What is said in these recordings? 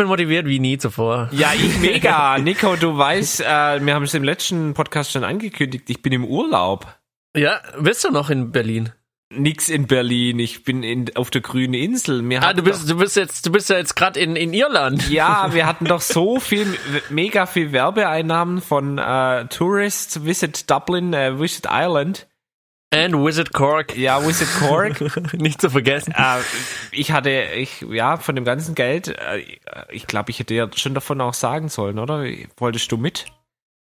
bin motiviert wie nie zuvor. Ja, ich mega. Nico, du weißt, äh, wir haben es im letzten Podcast schon angekündigt, ich bin im Urlaub. Ja, bist du noch in Berlin? Nix in Berlin, ich bin in, auf der grünen Insel. Wir Ah, du bist, du bist jetzt, du bist ja jetzt gerade in, in Irland. Doch, ja, wir hatten doch so viel, mega viel Werbeeinnahmen von äh, Tourists Visit Dublin, äh, Visit Ireland. And Wizard Cork. Ja, Visit Cork. Nicht zu vergessen. äh, ich hatte, ich, ja, von dem ganzen Geld, äh, ich glaube, ich hätte ja schon davon auch sagen sollen, oder? Wolltest du mit?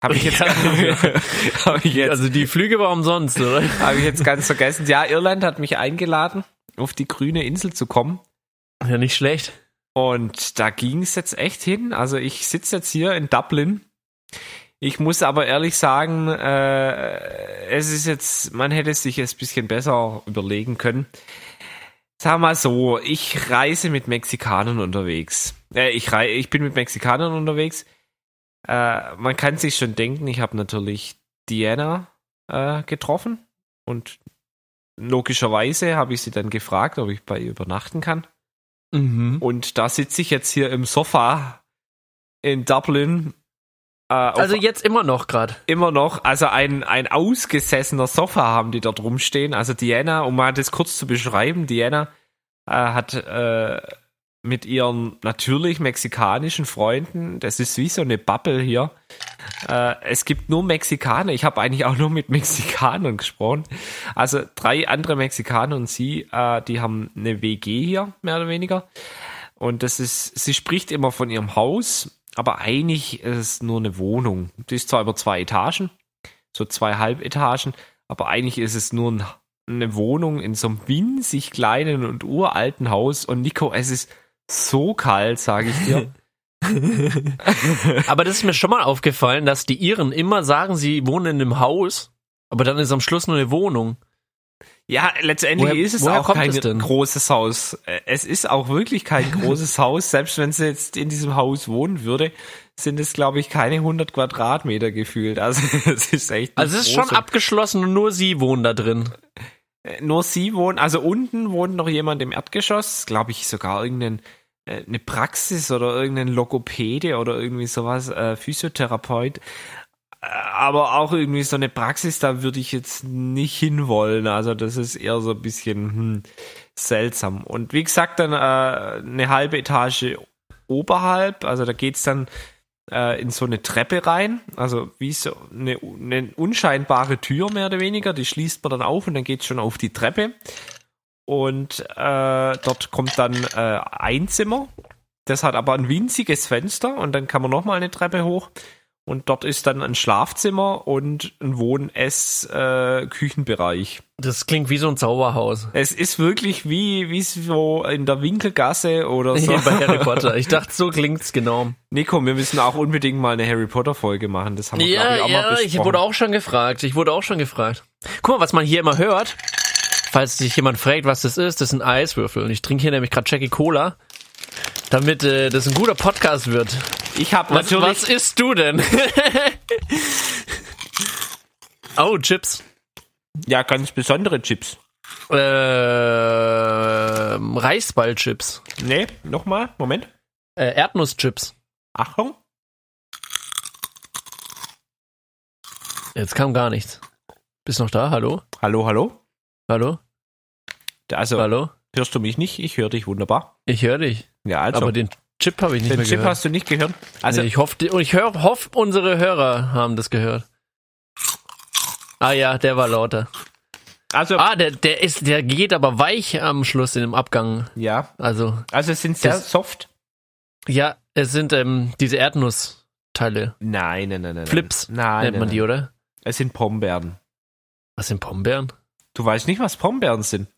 Habe ich jetzt, Ja. hab ich jetzt, Also die Flüge war umsonst, oder? habe ich jetzt ganz vergessen. Ja, Irland hat mich eingeladen, auf die grüne Insel zu kommen. Ja, nicht schlecht. Und da ging es jetzt echt hin. Also ich sitze jetzt hier in Dublin. Ich muss aber ehrlich sagen, äh, es ist jetzt, man hätte es sich jetzt ein bisschen besser überlegen können. Sag mal so, ich reise mit Mexikanern unterwegs. Äh, ich, rei ich bin mit Mexikanern unterwegs. Äh, man kann sich schon denken, ich habe natürlich Diana äh, getroffen und logischerweise habe ich sie dann gefragt, ob ich bei ihr übernachten kann. Mhm. Und da sitze ich jetzt hier im Sofa in Dublin. Äh, Also jetzt immer noch gerade. immer noch, also ein, ein ausgesessener Sofa haben die dort rumstehen. Also Diana, um mal das kurz zu beschreiben, Diana äh, hat äh, mit ihren natürlich mexikanischen Freunden, das ist wie so eine Bubble hier. Äh, es gibt nur Mexikaner. Ich habe eigentlich auch nur mit Mexikanern gesprochen. Also drei andere Mexikaner und sie, äh, die haben eine WG hier, mehr oder weniger. Und das ist, sie spricht immer von ihrem Haus, aber eigentlich ist es nur eine Wohnung. Die ist zwar über zwei Etagen, so zwei Halbetagen, aber eigentlich ist es nur ein, eine Wohnung in so einem winzig kleinen und uralten Haus. Und Nico, es ist so kalt, sage ich dir. Aber das ist mir schon mal aufgefallen, dass die Iren immer sagen, sie wohnen in einem Haus, aber dann ist am Schluss nur eine Wohnung. Ja, letztendlich Woher- ist es auch kein es großes Haus. Äh, Es ist auch wirklich kein großes Haus. Selbst wenn sie jetzt in diesem Haus wohnen würde, sind es, glaube ich, keine 100 Quadratmeter gefühlt. Also es ist echt. Also es ist schon abgeschlossen und nur sie wohnen da drin. äh, Nur sie wohnen, also unten wohnt noch jemand im Erdgeschoss, glaube ich, sogar irgendein äh, eine Praxis oder irgendein Logopäde oder irgendwie sowas, äh, Physiotherapeut. Äh, Aber auch irgendwie so eine Praxis, da würde ich jetzt nicht hinwollen. Also das ist eher so ein bisschen hm, seltsam. Und wie gesagt, dann äh, eine halbe Etage oberhalb, also da geht's dann äh, in so eine Treppe rein, also wie so eine, eine unscheinbare Tür mehr oder weniger, die schließt man dann auf und dann geht's schon auf die Treppe. Und äh, dort kommt dann äh, ein Zimmer, das hat aber ein winziges Fenster und dann kann man nochmal eine Treppe hoch. Und dort ist dann ein Schlafzimmer und ein Wohn-Ess-Küchenbereich. Das klingt wie so ein Zauberhaus. es ist wirklich wie, wie so in der Winkelgasse oder so. Bei Harry Potter. Ich dachte, so klingt's genau. Nico, wir müssen auch unbedingt mal eine Harry Potter Folge machen. Das haben wir, Ja, ich, auch mal ja, besprochen. ich wurde auch schon gefragt. Ich wurde auch schon gefragt. Guck mal, was man hier immer hört. Falls sich jemand fragt, was das ist, das sind Eiswürfel. Und ich trinke hier nämlich gerade Jackie Cola, damit äh, das ein guter Podcast wird. Ich habe Was, natürlich was isst du denn? oh, Chips. ja ganz besondere Chips. Äh, Reisballchips. Nee, nochmal, Moment. Äh, Erdnusschips. Achtung. Jetzt kam gar nichts. Bist noch da? Hallo? Hallo, hallo. Hallo? Also, Hallo? hörst du mich nicht? Ich höre dich wunderbar. Ich höre dich. Ja, also. Aber den Chip habe ich nicht den mehr Chip gehört. hast du nicht gehört? Also, nee, ich hoffe, ich hör, hoff, unsere Hörer haben das gehört. Ah ja, der war lauter. also Ah, der, der ist, der geht aber weich am Schluss in dem Abgang. ja. Also, Also, es sind sehr Das- soft. ja, es sind ähm, diese Erdnussteile. Nein, nein, nein, nein. Flips nein, nennt nein, man die, nein. oder? Es sind Pombeeren. Was sind Pombeeren? Du weißt nicht, was Pombeeren sind?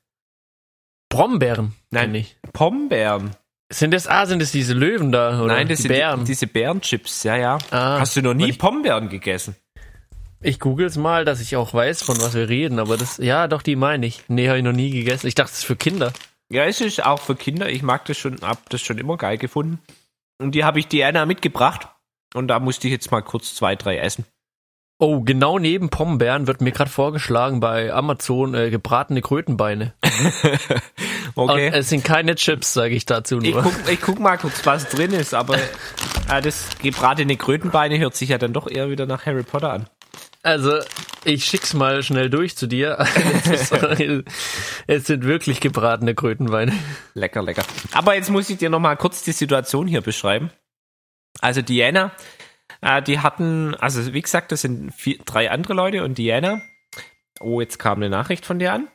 Brombeeren. Nein. ich. Pombeeren. Sind das, ah, sind das diese Löwen da, oder? Nein, das die sind Bären. Die, diese Bärenchips, ja, ja. ah, Hast du noch nie ich- Pombeeren gegessen? Ich google's mal, dass ich auch weiß, von was wir reden, aber das, ja, doch, die meine ich. Nee, habe ich noch nie gegessen. Ich dachte, das ist für Kinder. Ja, es ist auch für Kinder. Ich mag das schon, hab das schon immer geil gefunden. Und die habe ich Diana mitgebracht. Und da musste ich jetzt mal kurz zwei, drei essen. Oh, genau neben Pombeeren wird mir gerade vorgeschlagen bei Amazon äh, gebratene Krötenbeine. Okay. Und es sind keine Chips, sage ich dazu Ich nur. guck, ich guck mal kurz, was drin ist, aber äh, das gebratene Krötenbeine hört sich ja dann doch eher wieder nach Harry Potter an. Also, ich schick's mal schnell durch zu dir. es sind wirklich gebratene Krötenbeine. Lecker, lecker. Aber jetzt muss ich dir noch mal kurz die Situation hier beschreiben. Also Diana, äh, die hatten, also wie gesagt, das sind vier, drei andere Leute und Diana. Oh, jetzt kam eine Nachricht von dir an.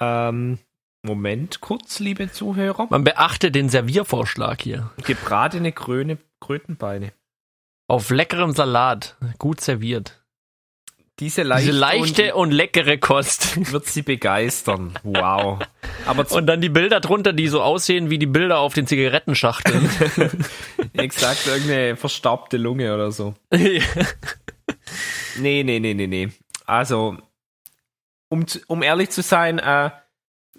Ähm, Moment kurz, liebe Zuhörer. Man beachte den Serviervorschlag hier. Gebratene Kröne, Krötenbeine. Auf leckerem Salat, gut serviert. Diese leichte, Diese leichte und leckere Kost. und wird sie begeistern. Wow. Aber Und dann die Bilder drunter, die so aussehen wie die Bilder auf den Zigarettenschachteln. exakt irgendeine verstaubte Lunge oder so. Nee, nee, nee, nee, nee. Also, um, um ehrlich zu sein, äh,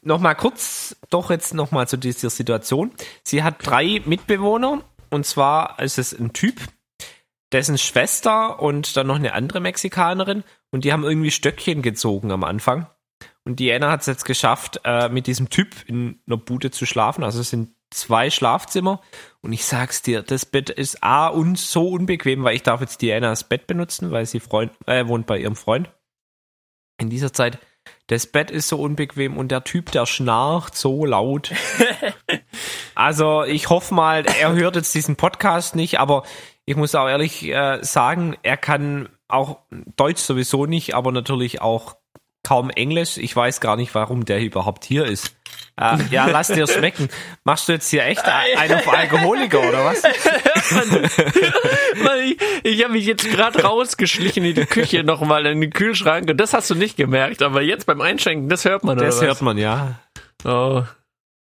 noch mal kurz, doch jetzt noch mal zu dieser Situation. Sie hat drei Mitbewohner und zwar ist es ein Typ, dessen Schwester und dann noch eine andere Mexikanerin und die haben irgendwie Stöckchen gezogen am Anfang. Und Diana hat es jetzt geschafft, äh, mit diesem Typ in einer Bude zu schlafen. Also es sind zwei Schlafzimmer. Und ich sag's dir, das Bett ist A und so unbequem, weil ich darf jetzt Dianas Bett benutzen, weil sie Freund, äh, wohnt bei ihrem Freund. In dieser Zeit, das Bett ist so unbequem und der Typ, der schnarcht so laut. also ich hoffe mal, er hört jetzt diesen Podcast nicht, aber ich muss auch ehrlich äh, sagen, er kann auch Deutsch sowieso nicht, aber natürlich auch kaum Englisch. Ich weiß gar nicht, warum der überhaupt hier ist. Äh, ja, lass dir schmecken. Machst du jetzt hier echt einen auf Alkoholiker oder was? Weil ich ich habe mich jetzt gerade rausgeschlichen in die Küche nochmal in den Kühlschrank und das hast du nicht gemerkt, aber jetzt beim Einschenken, das hört man. Das hört man, ja. Oh.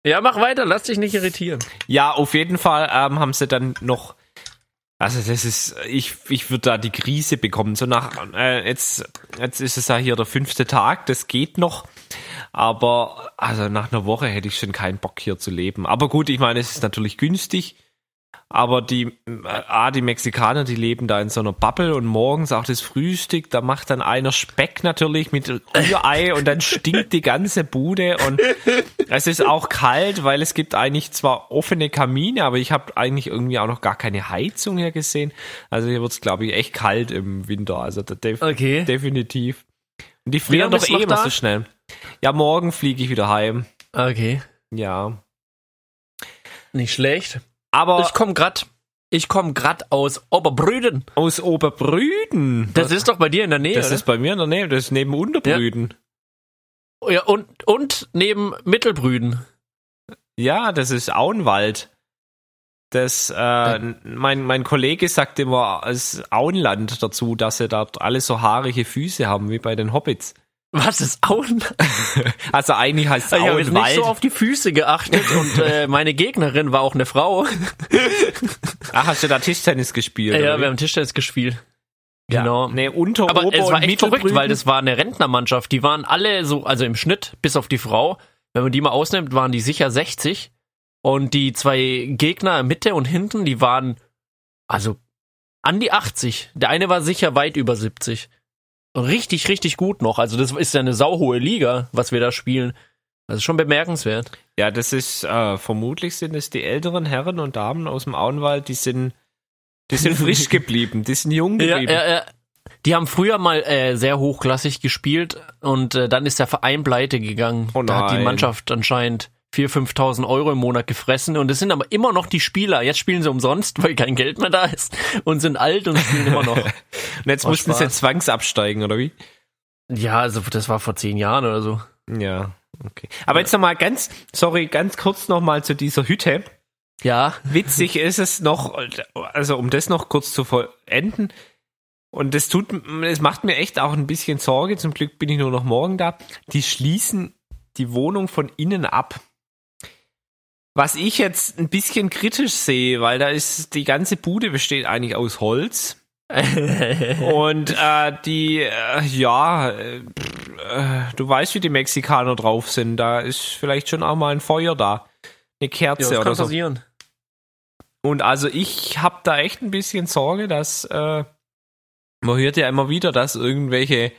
Ja, mach weiter, lass dich nicht irritieren. Ja, auf jeden Fall ähm, haben sie dann noch. Also das ist, ich, ich würde da die Krise bekommen. So nach, äh, jetzt, jetzt ist es ja hier der fünfte Tag, das geht noch. Aber also nach einer Woche hätte ich schon keinen Bock hier zu leben. Aber gut, ich meine, es ist natürlich günstig. Aber die, ah, die Mexikaner, die leben da in so einer Bubble und morgens auch das Frühstück, da macht dann einer Speck natürlich mit Rührei und dann stinkt die ganze Bude und es ist auch kalt, weil es gibt eigentlich zwar offene Kamine, aber ich habe eigentlich irgendwie auch noch gar keine Heizung hier gesehen. Also hier wird's glaube ich, echt kalt im Winter. Also def Okay. definitiv. Und die frieren doch eh immer so schnell. Ja, morgen fliege ich wieder heim. Okay. Ja. Nicht schlecht. Aber Ich komm grad, ich komm grad aus Oberbrüden. aus Oberbrüden. Das ist doch bei dir in der Nähe, das oder? ist bei mir in der Nähe, das ist neben Unterbrüden. ja, und, und neben Mittelbrüden. Ja, das ist Auenwald. Das, äh, mein, mein Kollege sagt immer als Auenland dazu, dass sie dort alle so haarige Füße haben, wie bei den Hobbits. Was ist Auen? Also eigentlich heißt es Ich habe jetzt nicht so auf die Füße geachtet und äh, meine Gegnerin war auch eine Frau. Ach, hast du da Tischtennis gespielt? ja, oder wir haben Tischtennis gespielt. ja. Genau. Nee, Unter, Aber Ober es war echt verrückt, weil das war eine Rentnermannschaft. Die waren alle so, also im Schnitt, bis auf die Frau, wenn man die mal ausnimmt, waren die sicher 60. Und die zwei Gegner Mitte und hinten, die waren also an die 80. Der eine war sicher weit über 70. Richtig, richtig gut noch. Also das ist ja eine sauhohe Liga, was wir da spielen. Das ist schon bemerkenswert. Ja, das ist, äh, vermutlich sind es die älteren Herren und Damen aus dem Auenwald, die sind, die sind frisch geblieben, die sind jung Ja, geblieben. ja, ja. Die haben früher mal äh, sehr hochklassig gespielt und äh, dann ist der Verein pleite gegangen. Oh da hat die. Mannschaft anscheinend 4.000, 5.000 Euro im Monat gefressen und es sind aber immer noch die Spieler. Jetzt spielen sie umsonst, weil kein Geld mehr da ist und sind alt und spielen immer noch. Und jetzt Oh, mussten sie zwangsabsteigen, oder wie? Ja, also das war vor zehn Jahren oder so. Ja, okay. Aber jetzt nochmal ganz, sorry, ganz kurz nochmal zu dieser Hütte. Ja, Witzig ist es noch, also um das noch kurz zu vollenden, und das tut, es macht mir echt auch ein bisschen Sorge, zum Glück bin ich nur noch morgen da, die schließen die Wohnung von innen ab. Was ich jetzt ein bisschen kritisch sehe, weil da ist, die ganze Bude besteht eigentlich aus Holz. Und äh, die, äh, ja, äh, äh, du weißt, wie die Mexikaner drauf sind. Da ist vielleicht schon auch mal ein Feuer da. Eine Ja, Kerze das oder so. passieren. Und also ich habe da echt ein bisschen Sorge, dass äh, man hört ja immer wieder, dass irgendwelche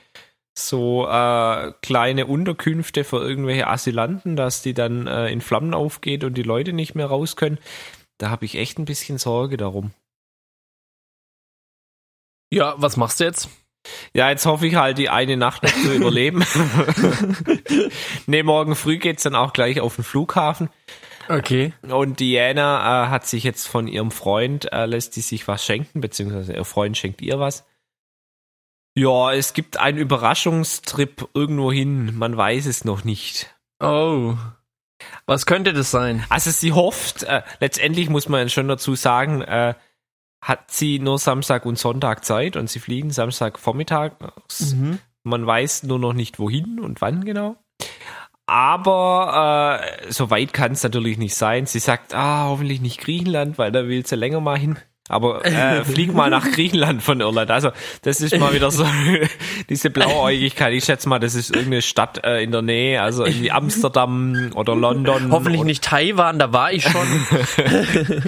so äh, kleine Unterkünfte für irgendwelche Asylanten, dass die dann äh, in Flammen aufgeht und die Leute nicht mehr raus können. Da habe ich echt ein bisschen Sorge darum. Ja, was machst du jetzt? Ja, jetzt hoffe ich halt, die eine Nacht noch zu überleben. ne, morgen früh geht's dann auch gleich auf den Flughafen. Okay. Und Diana äh, hat sich jetzt von ihrem Freund, äh, lässt die sich was schenken, beziehungsweise ihr Freund schenkt ihr was. Ja, es gibt einen Überraschungstrip irgendwo hin, man weiß es noch nicht. Oh. Was könnte das sein? Also sie hofft, äh, letztendlich muss man schon dazu sagen, äh, hat sie nur Samstag und Sonntag Zeit und sie fliegen Samstag vormittags. Man weiß nur noch nicht wohin und wann genau. Aber äh, so weit kann es natürlich nicht sein. Sie sagt, ah, hoffentlich nicht Griechenland, weil da will sie länger mal hin. Aber äh, flieg mal nach Griechenland von Irland. Also das ist mal wieder so diese Blauäugigkeit. Ich schätze mal, das ist irgendeine Stadt äh, in der Nähe, also irgendwie Amsterdam oder London. Hoffentlich nicht Taiwan, da war ich schon.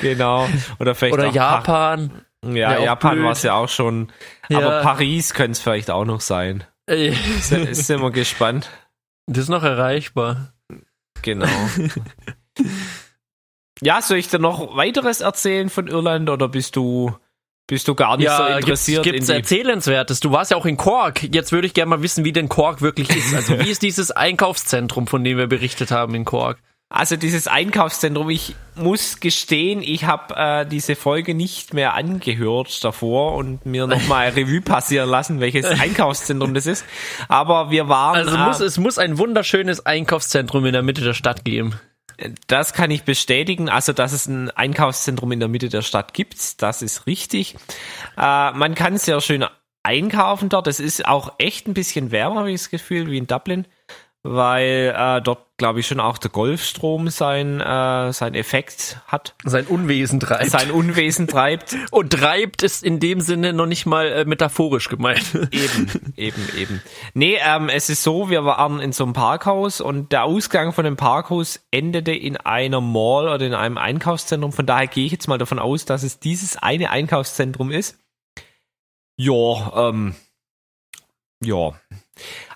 Genau. Oder vielleicht Oder auch Japan. Pa ja, auch Japan war es ja auch schon. Ja. Aber Paris könnte es vielleicht auch noch sein. Sind wir gespannt. Das ist noch erreichbar. Genau. ja, soll ich dir noch weiteres erzählen von Irland oder bist du, bist du gar nicht so Ja, gibt's, interessiert gibt's in die Erzählenswertes? Du warst ja auch in Cork. Jetzt würde ich gerne mal wissen, wie denn Cork wirklich ist. Also wie ist dieses Einkaufszentrum, von dem wir berichtet haben in Cork? Also dieses Einkaufszentrum, ich muss gestehen, ich habe äh, diese Folge nicht mehr angehört davor und mir nochmal Revue passieren lassen, welches Einkaufszentrum das ist. Aber wir waren... Also äh, muss, es muss ein wunderschönes Einkaufszentrum in der Mitte der Stadt geben. Das kann ich bestätigen. Also, dass es ein Einkaufszentrum in der Mitte der Stadt gibt, das ist richtig. Äh, man kann sehr schön einkaufen dort. Es ist auch echt ein bisschen wärmer, habe ich das Gefühl, wie in Dublin, weil äh, dort, glaube ich, schon auch der Golfstrom sein, äh, sein Effekt hat, Sein Unwesen treibt. sein Unwesen treibt. Und treibt ist in dem Sinne noch nicht mal äh, metaphorisch gemeint. Eben, eben, eben. Nee, ähm, es ist so, wir waren in so einem Parkhaus und der Ausgang von dem Parkhaus endete in einer Mall oder in einem Einkaufszentrum. Von daher gehe ich jetzt mal davon aus, dass es dieses eine Einkaufszentrum ist. Ja, ähm, ja.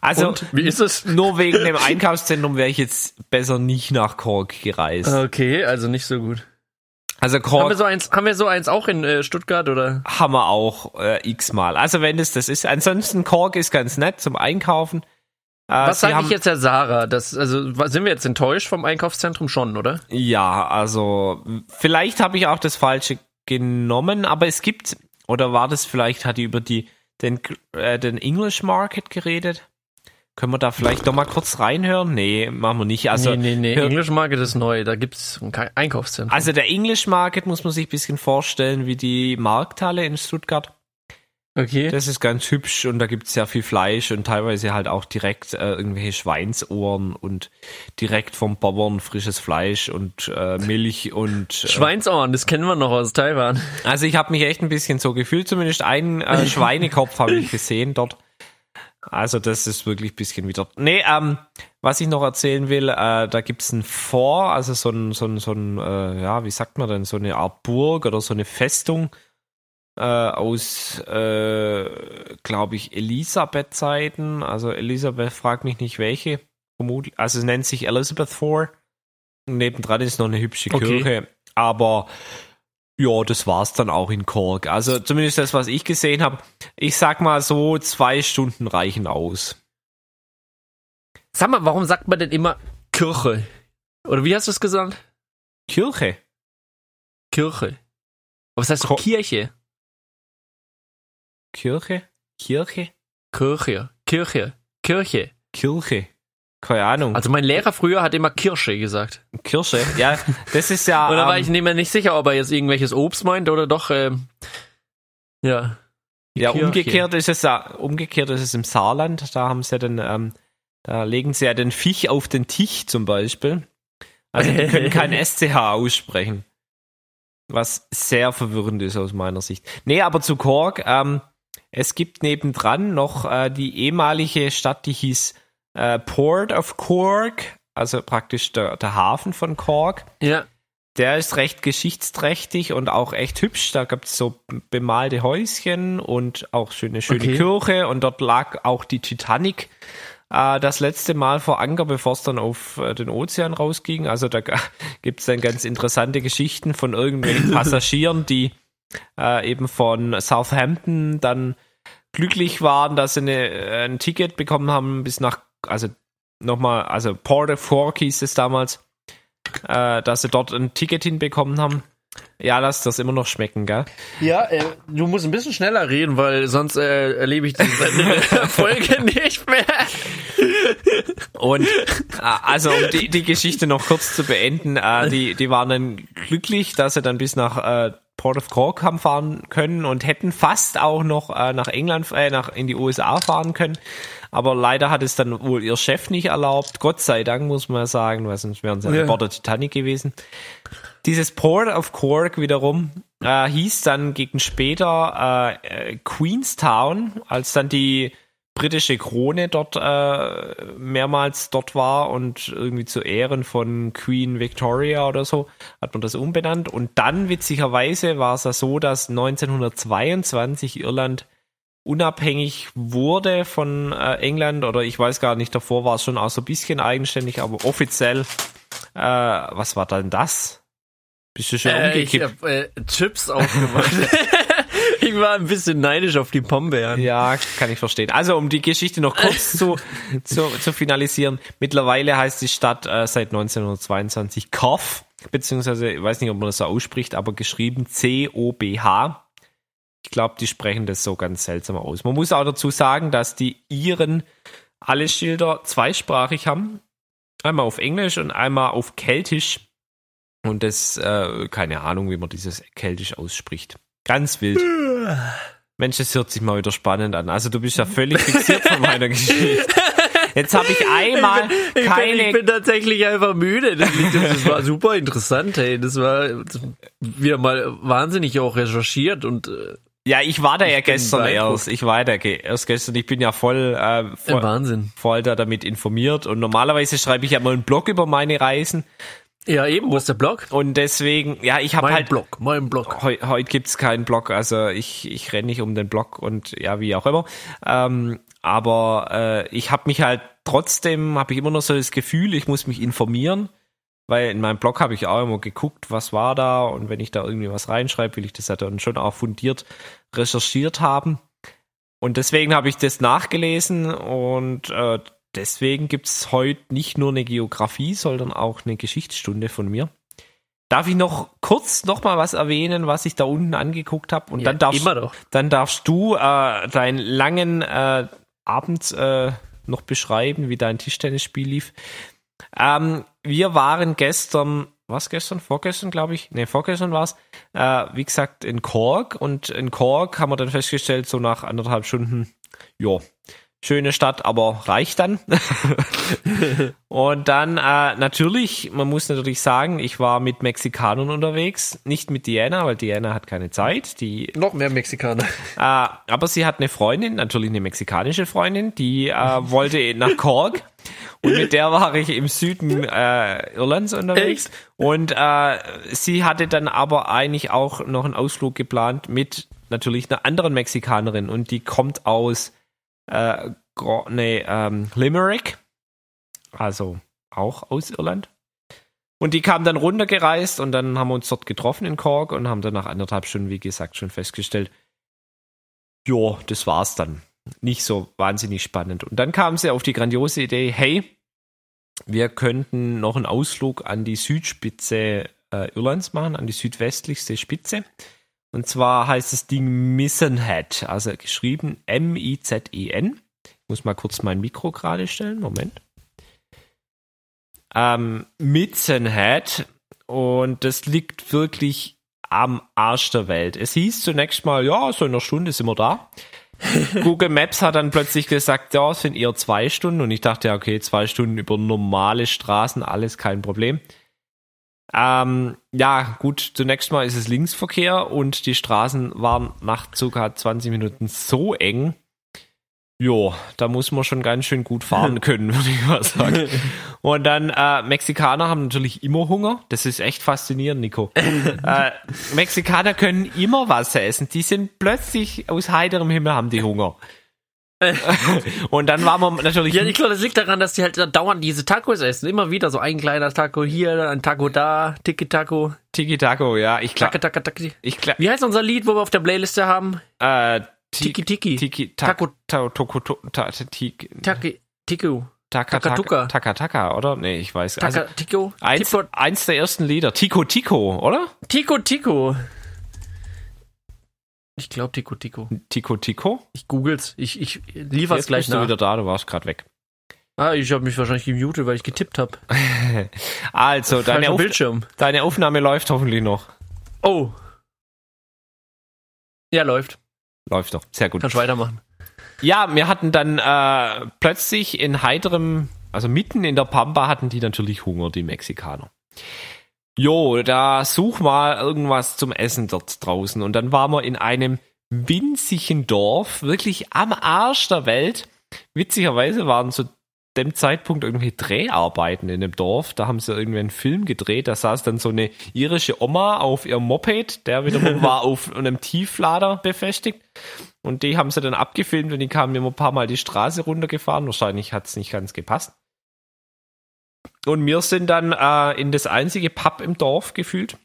Also, Und wie ist es? nur wegen dem Einkaufszentrum wäre ich jetzt besser nicht nach Cork gereist. Okay, also nicht so gut. Also Haben wir so eins, haben wir so eins auch in äh, Stuttgart oder? haben wir auch äh, x-mal. Also wenn es das ist. Ansonsten Cork ist ganz nett zum Einkaufen. Äh, Was sage ich jetzt der Sarah? Das, also sind wir jetzt enttäuscht vom Einkaufszentrum schon, oder? Ja, also vielleicht habe ich auch das Falsche genommen, aber es gibt, oder war das vielleicht, hat die über die den, äh, den English Market geredet? Können wir da vielleicht doch mal kurz reinhören? Nee, machen wir nicht. Also, nee, nee, nee. English Market ist neu, da gibt's ein Ke- Einkaufszentrum. also der English Market muss man sich ein bisschen vorstellen wie die Markthalle in Stuttgart. Okay. Das ist ganz hübsch und da gibt es sehr viel Fleisch und teilweise halt auch direkt äh, irgendwelche Schweinsohren und direkt vom Bauern frisches Fleisch und äh, Milch und äh, Schweinsohren, das kennen wir noch aus Taiwan. Also ich habe mich echt ein bisschen so gefühlt, zumindest einen äh, Schweinekopf habe ich gesehen dort. Also das ist wirklich ein bisschen wieder. Nee, ähm, was ich noch erzählen will, äh, da gibt's ein Fort, also so ein, so ein, so ein äh, ja, wie sagt man denn, so eine Art Burg oder so eine Festung äh, aus, äh, glaube ich, Elisabeth-Zeiten. Also Elisabeth fragt mich nicht welche, vermutlich. Also es nennt sich Elizabeth Fort. Nebendran ist noch eine hübsche Okay. Kirche, aber ja, das war's dann auch in Cork. Also zumindest das, was ich gesehen habe. Ich sag mal so, zwei Stunden reichen aus. Sag mal, warum sagt man denn immer Kirche? Oder wie hast du es gesagt? Kirche? Kirche. Was heißt Ko- Kirche? Kirche? Kirche? Kirche. Kirche. Kirche. Kirche. Keine Ahnung. Also mein Lehrer früher hat immer Kirsche gesagt. Kirche? Ja, das ist ja. Und da war ähm, ich mir nicht sicher, ob er jetzt irgendwelches Obst meint oder doch, ähm, ja. Ja, Kirche. umgekehrt ist es ja, umgekehrt ist es im Saarland. Da haben sie ja dann, ähm, da legen sie ja den Fisch auf den Tisch zum Beispiel. Also die können kein SCH aussprechen. was sehr verwirrend ist aus meiner Sicht. Nee, aber zu Cork, ähm, es gibt nebendran noch äh, die ehemalige Stadt, die hieß äh, Port of Cork, also praktisch der, der Hafen von Cork. Ja. Der ist recht geschichtsträchtig und auch echt hübsch. Da gibt es so bemalte Häuschen und auch schöne, schöne Okay. Kirche. Und dort lag auch die Titanic äh, das letzte Mal vor Anker, bevor es dann auf äh, den Ozean rausging. Also da gibt es dann ganz interessante Geschichten von irgendwelchen Passagieren, die äh, eben von Southampton dann glücklich waren, dass sie eine, äh, ein Ticket bekommen haben bis nach, also nochmal, also Port of Cork hieß es damals, äh, dass sie dort ein Ticket hinbekommen haben. Ja, lass das immer noch schmecken, gell? Ja, äh, du musst ein bisschen schneller reden, weil sonst äh, erlebe ich die Folge nicht mehr. Und äh, also um die, die Geschichte noch kurz zu beenden, äh, die, die waren dann glücklich, dass sie dann bis nach Port of Cork haben fahren können und hätten fast auch noch äh, nach England, äh, nach in die USA fahren können. Aber leider hat es dann wohl ihr Chef nicht erlaubt. Gott sei Dank, muss man sagen, weil sonst wären sie Ja. an Bord der Titanic gewesen. Dieses Port of Cork wiederum äh, hieß dann gegen später äh, äh, Queenstown, als dann die britische Krone dort äh, mehrmals dort war und irgendwie zu Ehren von Queen Victoria oder so hat man das umbenannt. Und dann witzigerweise war es ja so, dass 1922 Irland unabhängig wurde von äh, England oder ich weiß gar nicht, davor war es schon auch so ein bisschen eigenständig, aber offiziell, äh, was war denn das? Bist du schon Äh, ich umgekippt? habe äh, Chips aufgemacht. ich war ein bisschen neidisch auf die Pombeeren. Ja, kann ich verstehen. Also um die Geschichte noch kurz zu, zu, zu finalisieren. Mittlerweile heißt die Stadt äh, seit 1922 Kof, beziehungsweise, ich weiß nicht, ob man das so ausspricht, aber geschrieben C-O-B-H. Ich glaube, die sprechen das so ganz seltsam aus. Man muss auch dazu sagen, dass die Iren alle Schilder zweisprachig haben. Einmal auf Englisch und einmal auf Keltisch. Und das, äh, keine Ahnung, wie man dieses Keltisch ausspricht. Ganz wild. Mensch, das hört sich mal wieder spannend an. Also du bist ja völlig fixiert von meiner Geschichte. Jetzt habe ich einmal Ich bin, keine ich bin tatsächlich einfach müde. Das, das war super interessant, hey. Das war wieder mal wahnsinnig auch recherchiert und äh, Ja, ich war da ja bin gestern erst. Ich war da erst gestern. Ich bin ja voll, äh, voll, Wahnsinn. voll da damit informiert. Und normalerweise schreibe ich ja mal einen Blog über meine Reisen. Ja, eben, wo ist der Blog? Und deswegen, ja, ich habe halt. Blog, mein Blog. Heu, heute gibt's keinen Blog, also ich, ich renne nicht um den Blog und ja, wie auch immer. Ähm, aber äh, ich habe mich halt trotzdem, habe ich immer noch so das Gefühl, ich muss mich informieren, weil in meinem Blog habe ich auch immer geguckt, was war da und wenn ich da irgendwie was reinschreibe, will ich das ja dann schon auch fundiert recherchiert haben. Und deswegen habe ich das nachgelesen und äh, deswegen gibt's heute nicht nur eine Geografie, sondern auch eine Geschichtsstunde von mir. Darf ich noch kurz noch mal was erwähnen, was ich da unten angeguckt habe? Und Ja, dann darfst, dann darfst du äh, deinen langen äh, Abend äh, noch beschreiben, wie dein Tischtennisspiel lief. Ähm, wir waren gestern, was gestern? Vorgestern, glaube ich. Nee, vorgestern war's. Äh, wie gesagt, in Cork. Und in Cork haben wir dann festgestellt, so nach anderthalb Stunden, ja, schöne Stadt, aber reicht dann. und dann äh, natürlich, man muss natürlich sagen, ich war mit Mexikanern unterwegs, nicht mit Diana, weil Diana hat keine Zeit. Die Noch mehr Mexikaner. äh, aber sie hat eine Freundin, natürlich eine mexikanische Freundin, die äh, wollte nach Cork. Und mit der war ich im Süden äh, Irlands unterwegs. Echt? Und äh, sie hatte dann aber eigentlich auch noch einen Ausflug geplant mit natürlich einer anderen Mexikanerin. Und die kommt aus äh, nee, ähm, Limerick. Also auch aus Irland. Und die kam dann runtergereist und dann haben wir uns dort getroffen in Cork und haben dann nach anderthalb Stunden, wie gesagt, schon festgestellt, ja, das war's dann. Nicht so wahnsinnig spannend. Und dann kam sie auf die grandiose Idee, hey, wir könnten noch einen Ausflug an die Südspitze äh, Irlands machen, an die südwestlichste Spitze. Und zwar heißt das Ding Missenhead, also geschrieben M-I-Z-E-N. Ich muss mal kurz mein Mikro gerade stellen, Moment. Ähm, Mitzenhead und das liegt wirklich am Arsch der Welt. Es hieß zunächst mal, ja, so in einer Stunde sind wir da. Google Maps hat dann plötzlich gesagt, ja, es sind eher zwei Stunden und ich dachte, ja, okay, zwei Stunden über normale Straßen, alles kein Problem. Ähm, ja, gut, zunächst mal ist es Linksverkehr und die Straßen waren nach circa 20 Minuten so eng. Jo, da muss man schon ganz schön gut fahren können, würde ich mal sagen. Und dann, äh, Mexikaner haben natürlich immer Hunger. Das ist echt faszinierend, Nico. äh, Mexikaner können immer Wasser essen. Die sind plötzlich aus heiterem Himmel haben die Hunger. und dann waren wir natürlich. Ja, ich glaube, das liegt daran, dass die halt dauernd diese Tacos essen. Immer wieder so ein kleiner Taco hier, ein Taco da, Tiki Taco, Tiki Taco, ja. Ich glaube, ich glaub, Wie heißt unser Lied, wo wir auf der Playliste haben? äh, Tiki Tiki. Tiki Taco- Taco Tiki Taki Tiku. Taka Takatuka. Taka Taka, oder? Nee, ich weiß. Taka Also, Tico. eins, eins der ersten Lieder. Tico Tico, oder? Tico Tico. Ich glaube Tico Tico. Tico Tico. Ich googles. Ich, ich liefer's Jetzt gleich bist du nach. wieder da, du warst gerade weg. Ah, ich habe mich wahrscheinlich gemutet, weil ich getippt habe. Also, deine, Auf Bildschirm. deine Aufnahme läuft hoffentlich noch. Oh. Ja, läuft. Läuft doch. Sehr gut. Kannst weitermachen. Ja, wir hatten dann äh, plötzlich in heiterem, also mitten in der Pampa hatten die natürlich Hunger, die Mexikaner. Jo, da such mal irgendwas zum Essen dort draußen. Und dann waren wir in einem winzigen Dorf, wirklich am Arsch der Welt. Witzigerweise waren zu dem Zeitpunkt irgendwie Dreharbeiten in dem Dorf. Da haben sie irgendwie einen Film gedreht. Da saß dann so eine irische Oma auf ihrem Moped, der wiederum war auf einem Tieflader befestigt. Und die haben sie dann abgefilmt und die kamen immer ein paar Mal die Straße runtergefahren. Wahrscheinlich hat es nicht ganz gepasst. Und wir sind dann äh, in das einzige Pub im Dorf gefühlt.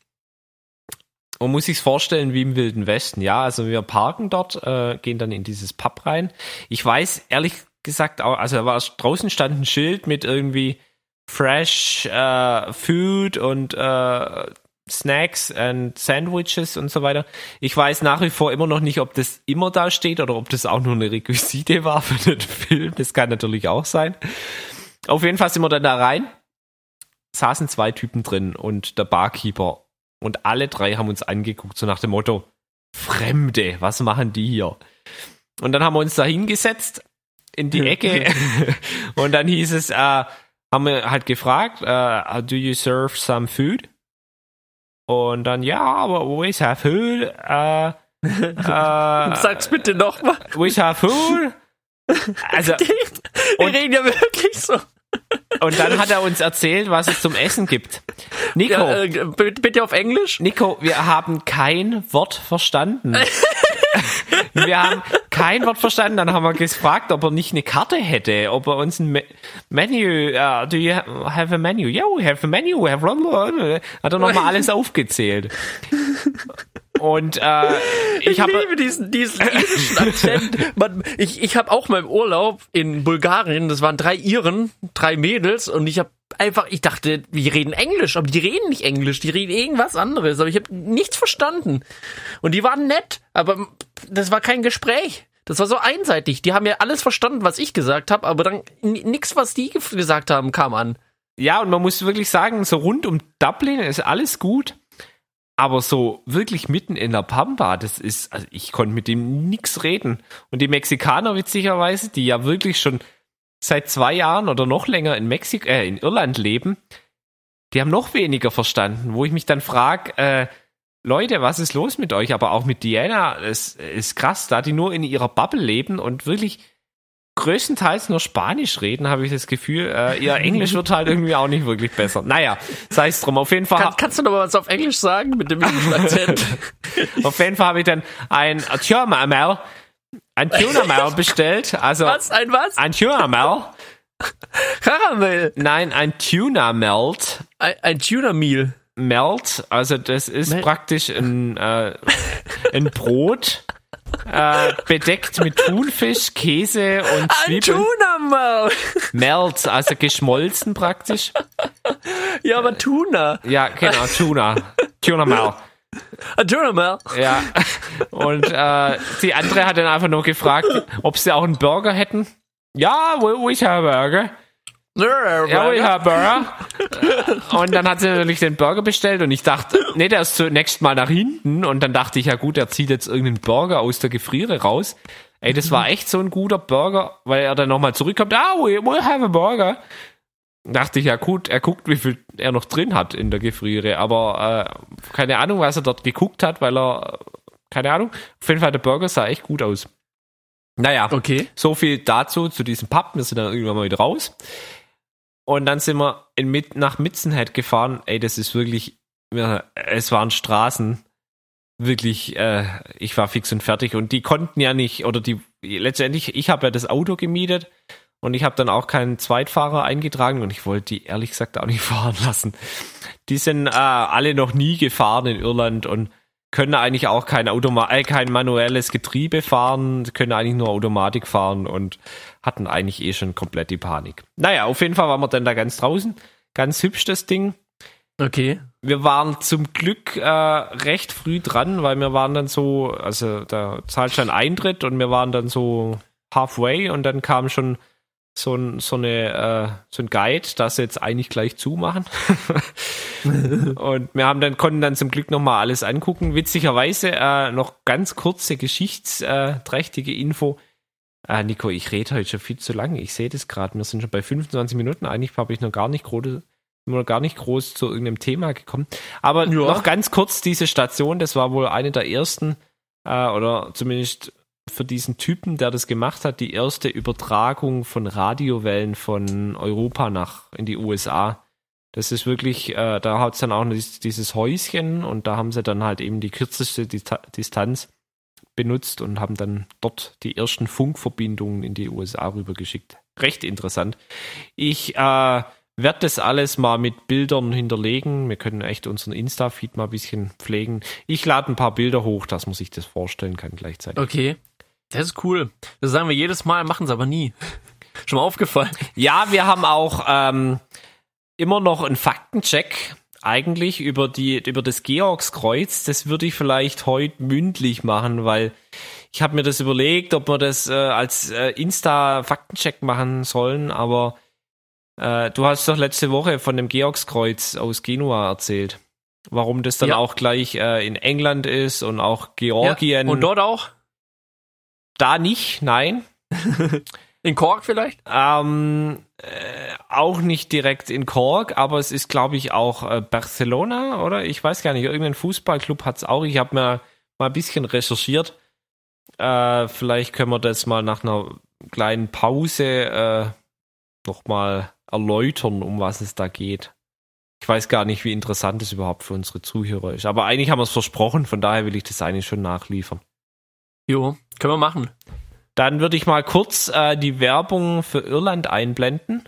Und muss sich's vorstellen wie im Wilden Westen. Ja, also wir parken dort, äh, gehen dann in dieses Pub rein. Ich weiß ehrlich gesagt auch, also da war draußen stand ein Schild mit irgendwie Fresh äh, Food und äh, Snacks and Sandwiches und so weiter. Ich weiß nach wie vor immer noch nicht, ob das immer da steht oder ob das auch nur eine Requisite war für den Film. Das kann natürlich auch sein. Auf jeden Fall sind wir dann da rein, saßen zwei Typen drin und der Barkeeper. Und alle drei haben uns angeguckt, so nach dem Motto, Fremde, was machen die hier? Und dann haben wir uns da hingesetzt in die Ecke und dann hieß es, äh, haben wir halt gefragt, äh, do you serve some food? Und dann, ja, aber we have food. Äh, äh, Sag's bitte nochmal. we have food. Also, Wir reden ja wirklich so. Und dann hat er uns erzählt, was es zum Essen gibt. Nico, Ja, äh, bitte auf Englisch. Nico, wir haben kein Wort verstanden. wir haben kein Wort verstanden. Dann haben wir gefragt, ob er nicht eine Karte hätte, ob er uns ein Me Menü, uh, do you ha- have a menu? Yeah, we have a menu. We have hat er nochmal alles aufgezählt. Und äh, ich Ich habe liebe diesen, diesen irischen Akzent. Man, ich ich habe auch mal im Urlaub in Bulgarien, das waren drei Iren, drei Mädels und ich habe einfach, ich dachte, die reden Englisch, aber die reden nicht Englisch, die reden irgendwas anderes, aber ich habe nichts verstanden. Und die waren nett, aber das war kein Gespräch. Das war so einseitig. Die haben ja alles verstanden, was ich gesagt habe, aber dann nichts, was die ge- gesagt haben, kam an. Ja, und man muss wirklich sagen, so rund um Dublin ist alles gut. Aber so wirklich mitten in der Pampa, das ist, also ich konnte mit dem nix reden. Und die Mexikaner witzigerweise, die ja wirklich schon seit zwei Jahren oder noch länger in Mexiko, äh, in Irland leben, die haben noch weniger verstanden, wo ich mich dann frage, äh, Leute, was ist los mit euch? Aber auch mit Diana, es ist krass, da die nur in ihrer Bubble leben und wirklich größtenteils nur Spanisch reden, habe ich das Gefühl. Äh, ihr Englisch wird halt irgendwie auch nicht wirklich besser. Naja, sei es drum. Auf jeden Fall, Kann, kannst du noch mal was auf Englisch sagen mit dem Akzent? auf jeden Fall habe ich dann ein Tuna-Mel, ein Tuna-Mel bestellt. Also was? Ein was? ein Tuna-Mel. Karamell. Nein, ein Tuna-Melt. Ein, ein Tuna-Meal. Melt, also das ist Mel- praktisch ein, äh, ein Brot, äh, bedeckt mit Thunfisch, Käse und Ein Zwiebeln. Tuna-Maul. Melt, also geschmolzen praktisch. Ja, aber Tuna. Ja, genau, Tuna. Tuna Mel. Ein Tuna-Maul. Ja. Und äh, die andere hat dann einfach nur gefragt, ob sie auch einen Burger hätten. Ja, we, we have a Burger. Ja, Burger. Und dann hat sie natürlich den Burger bestellt und ich dachte, nee, der ist zunächst mal nach hinten. Und dann dachte ich, ja gut, er zieht jetzt irgendeinen Burger aus der Gefriere raus. Ey, das war echt so ein guter Burger, weil er dann nochmal zurückkommt. Ah, we, we have a Burger. dachte ich, ja gut, er guckt, wie viel er noch drin hat in der Gefriere, aber äh, keine Ahnung, was er dort geguckt hat, weil er, keine Ahnung, auf jeden Fall der Burger sah echt gut aus. Naja, Okay. so viel dazu, zu diesem Pub. Wir sind dann irgendwann mal wieder raus. Und dann sind wir in, Mit- nach Mitzenhead gefahren. Ey, das ist wirklich, es waren Straßen. Wirklich, äh, ich war fix und fertig. Und die konnten ja nicht, oder die, letztendlich, ich habe ja das Auto gemietet und ich habe dann auch keinen Zweitfahrer eingetragen und ich wollte die ehrlich gesagt auch nicht fahren lassen. Die sind äh, alle noch nie gefahren in Irland und können eigentlich auch kein Automa äh, kein manuelles Getriebe fahren, können eigentlich nur Automatik fahren und hatten eigentlich eh schon komplett die Panik. Naja, auf jeden Fall waren wir dann da ganz draußen. Ganz hübsch das Ding. Okay. Wir waren zum Glück äh, recht früh dran, weil wir waren dann so, also da zahlt schon Eintritt und wir waren dann so halfway und dann kam schon so ein, so eine, äh, so ein Guide, das jetzt eigentlich gleich zumachen. und wir haben dann, konnten dann zum Glück nochmal alles angucken. Witzigerweise äh, noch ganz kurze geschichtsträchtige Info. Äh, Nico, ich rede heute schon viel zu lange. Ich sehe das gerade. Wir sind schon bei 25 Minuten. Eigentlich habe ich noch gar nicht groß, sind wir noch gar nicht groß zu irgendeinem Thema gekommen. Aber Ja. noch ganz kurz diese Station, das war wohl eine der ersten, äh, oder zumindest für diesen Typen, der das gemacht hat, die erste Übertragung von Radiowellen von Europa nach in die USA. Das ist wirklich, äh, da hat es dann auch dieses, Häuschen und da haben sie dann halt eben die kürzeste Dista- Distanz benutzt und haben dann dort die ersten Funkverbindungen in die USA rübergeschickt. Recht interessant. Ich äh, werde das alles mal mit Bildern hinterlegen. Wir können echt unseren Insta-Feed mal ein bisschen pflegen. Ich lade ein paar Bilder hoch, dass man sich das vorstellen kann gleichzeitig. Okay. Das ist cool. Das sagen wir jedes Mal, machen es aber nie. Schon mal aufgefallen. Ja, wir haben auch ähm, immer noch einen Faktencheck eigentlich über die über das Georgskreuz. Das würde ich vielleicht heute mündlich machen, weil ich habe mir das überlegt, ob wir das äh, als äh, Insta Faktencheck machen sollen, aber äh, du hast doch letzte Woche von dem Georgskreuz aus Genua erzählt. Warum das dann Ja. auch gleich äh, in England ist und auch Georgien. Und dort auch? da nicht, nein. In Kork vielleicht? Ähm, äh, auch nicht direkt in Cork, aber es ist, glaube ich, auch äh, Barcelona, oder? Ich weiß gar nicht. Irgendein Fußballclub hat es auch. Ich habe mir mal ein bisschen recherchiert. Äh, vielleicht können wir das mal nach einer kleinen Pause äh, nochmal erläutern, um was es da geht. Ich weiß gar nicht, wie interessant es überhaupt für unsere Zuhörer ist. Aber eigentlich haben wir es versprochen, von daher will ich das eigentlich schon nachliefern. Jo, können wir machen. Dann würde ich mal kurz äh, die Werbung für Irland einblenden.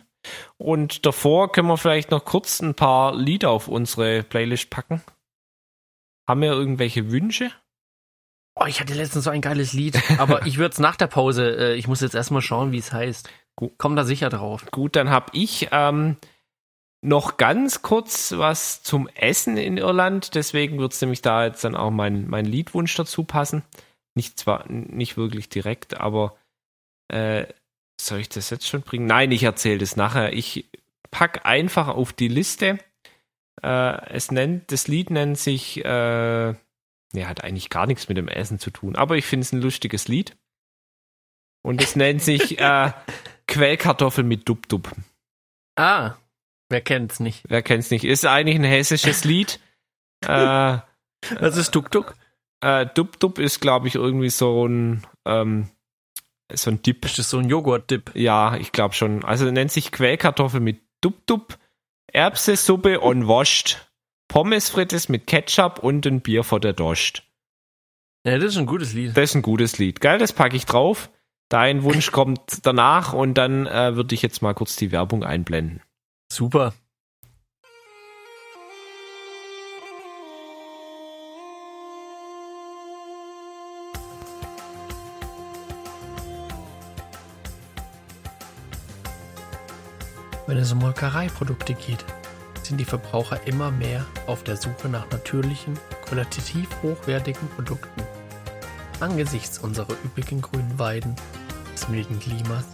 Und davor können wir vielleicht noch kurz ein paar Lieder auf unsere Playlist packen. Haben wir irgendwelche Wünsche? Oh, ich hatte letztens so ein geiles Lied, aber ich würde es nach der Pause, äh, ich muss jetzt erstmal schauen, wie es heißt. Komm da sicher drauf. Gut, dann habe ich ähm, noch ganz kurz was zum Essen in Irland. Deswegen wird es nämlich da jetzt dann auch mein, mein Liedwunsch dazu passen. Nicht zwar nicht wirklich direkt, aber äh, soll ich das jetzt schon bringen? Nein, ich erzähle das nachher. Ich pack einfach auf die Liste. Äh, es nennt, das Lied nennt sich, äh, ne, hat eigentlich gar nichts mit dem Essen zu tun, aber ich finde es ein lustiges Lied. Und es nennt sich äh, Quellkartoffel mit Dub-Dub. Ah, wer kennt's nicht? Wer kennt's nicht? Ist eigentlich ein hessisches Lied. äh, Das ist Tuk-Tuk. Äh, Dub Dub ist, glaube ich, irgendwie so ein ähm, so ein Dip. Das ist so ein Joghurt-Dip. Ja, ich glaube schon. Also nennt sich Quellkartoffel mit Dub Dub, Erbsesuppe und Wurst, Pommes frites mit Ketchup und ein Bier vor der Dost. Ja, das ist ein gutes Lied. Das ist ein gutes Lied. Geil, das packe ich drauf. Dein Wunsch kommt danach und dann äh, würde ich jetzt mal kurz die Werbung einblenden. Super. Wenn es um Molkereiprodukte geht, sind die Verbraucher immer mehr auf der Suche nach natürlichen, qualitativ hochwertigen Produkten. Angesichts unserer üppigen grünen Weiden, des milden Klimas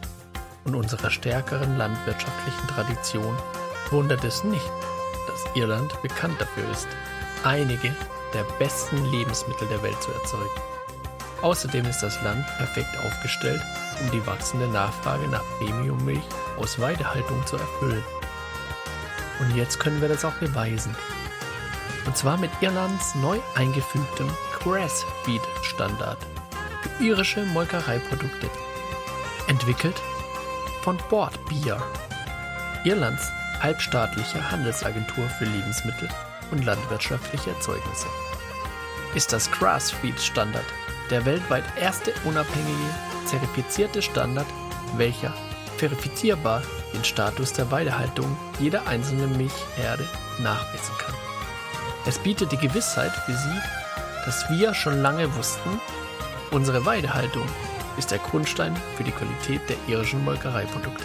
und unserer stärkeren landwirtschaftlichen Tradition wundert es nicht, dass Irland bekannt dafür ist, einige der besten Lebensmittel der Welt zu erzeugen. Außerdem ist das Land perfekt aufgestellt, um die wachsende Nachfrage nach Premiummilch aus Weidehaltung zu erfüllen. Und jetzt können wir das auch beweisen. Und zwar mit Irlands neu eingefügtem Grass-Feed-Standard für irische Molkereiprodukte. Entwickelt von Board Beer, Irlands halbstaatliche Handelsagentur für Lebensmittel und landwirtschaftliche Erzeugnisse. Ist das Grass-Feed-Standard der weltweit erste unabhängige, zertifizierte Standard, welcher verifizierbar den Status der Weidehaltung jeder einzelnen Milchherde nachweisen kann. Es bietet die Gewissheit für Sie, dass wir schon lange wussten, unsere Weidehaltung ist der Grundstein für die Qualität der irischen Molkereiprodukte.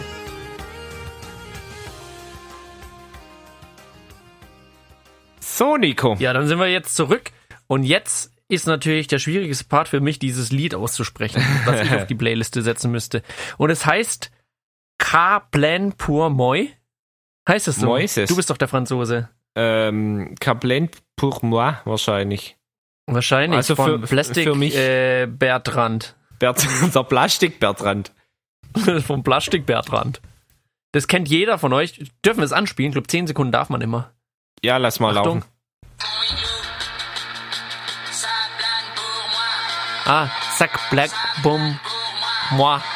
So, Nico. Ja, dann sind wir jetzt zurück und jetzt ist natürlich der schwierigste Part für mich, dieses Lied auszusprechen, was ich auf die Playliste setzen müsste. Und es heißt Ca Plan pour moi. Heißt es so? Moi ist es. Du bist doch der Franzose. Ähm, Cablen pour moi wahrscheinlich. Wahrscheinlich. Also von für- Plastik für mich- äh, Bertrand. Bert, der Plastik-Bertrand. Vom Plastik Bertrand. Das kennt jeder von euch. Dürfen wir es anspielen? Ich glaube, 10 Sekunden darf man immer. Ja, lass mal Achtung. laufen. Ah, Sack Black Bum Moi.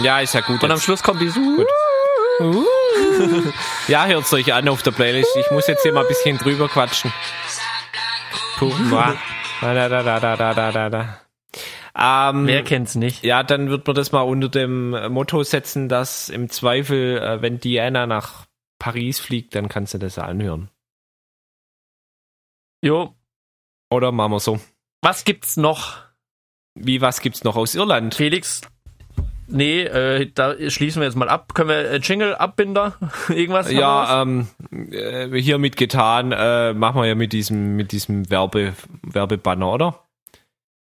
Ja, ist ja gut. Und am jetzt. Schluss kommt die so. Ja, hört's euch an auf der Playlist. Ich muss jetzt hier mal ein bisschen drüber quatschen. Pour moi. Da, da, da, da, da, da, da. Ähm, Wer kennt's nicht? Ja, dann wird man das mal unter dem Motto setzen, dass im Zweifel, äh, wenn Diana nach Paris fliegt, dann kannst du das ja anhören. Jo, Oder machen wir so. Was gibt's noch? Wie, was gibt's noch aus Irland? Felix? Nee, äh, da schließen wir jetzt mal ab. Können wir äh, Jingle, Abbinder, irgendwas? Ja, ähm, äh, hiermit getan, äh, machen wir ja mit diesem, mit diesem Werbe, Werbebanner, oder?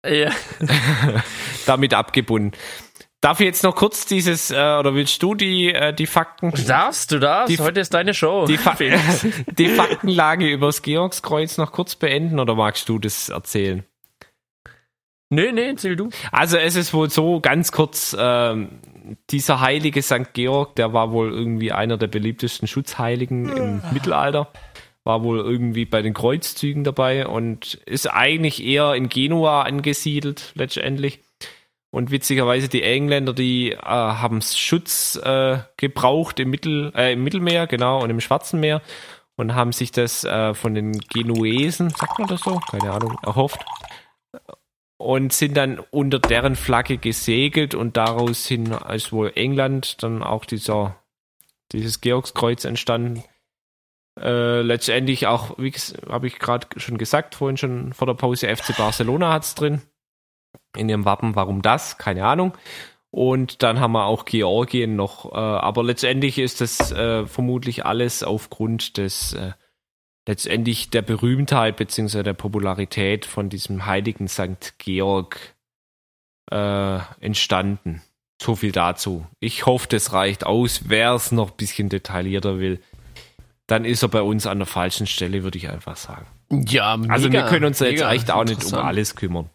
was? ja. Damit abgebunden. Darf ich jetzt noch kurz dieses, äh, oder willst du die, äh, die Fakten, Du darfst, du darfst. Die- Heute ist deine Show. die, Fa die Faktenlage übers Georgskreuz noch kurz beenden oder magst du das erzählen? Nee, nee, erzähl du. Also es ist wohl so, ganz kurz, ähm, dieser heilige St. Georg, der war wohl irgendwie einer der beliebtesten Schutzheiligen im Mittelalter, war wohl irgendwie bei den Kreuzzügen dabei und ist eigentlich eher in Genua angesiedelt letztendlich. Und witzigerweise die Engländer, die äh, haben Schutz äh, gebraucht im, Mittel, äh, im Mittelmeer, genau, und im Schwarzen Meer und haben sich das äh, von den Genuesen, sagt man das so? Keine Ahnung, erhofft und sind dann unter deren Flagge gesegelt und daraus hin ist wohl England dann auch dieser dieses Georgskreuz entstanden. Äh, letztendlich auch, wie habe ich gerade schon gesagt, vorhin schon vor der Pause, FC Barcelona hat's drin. In ihrem Wappen, warum das? Keine Ahnung. Und dann haben wir auch Georgien noch. Äh, aber letztendlich ist das äh, vermutlich alles aufgrund des äh, letztendlich der Berühmtheit bzw. der Popularität von diesem heiligen St. Georg äh, entstanden. So viel dazu. Ich hoffe, das reicht aus. Wer es noch ein bisschen detaillierter will, dann ist er bei uns an der falschen Stelle, würde ich einfach sagen. Ja, mega, Also wir können uns ja jetzt echt auch nicht um alles kümmern.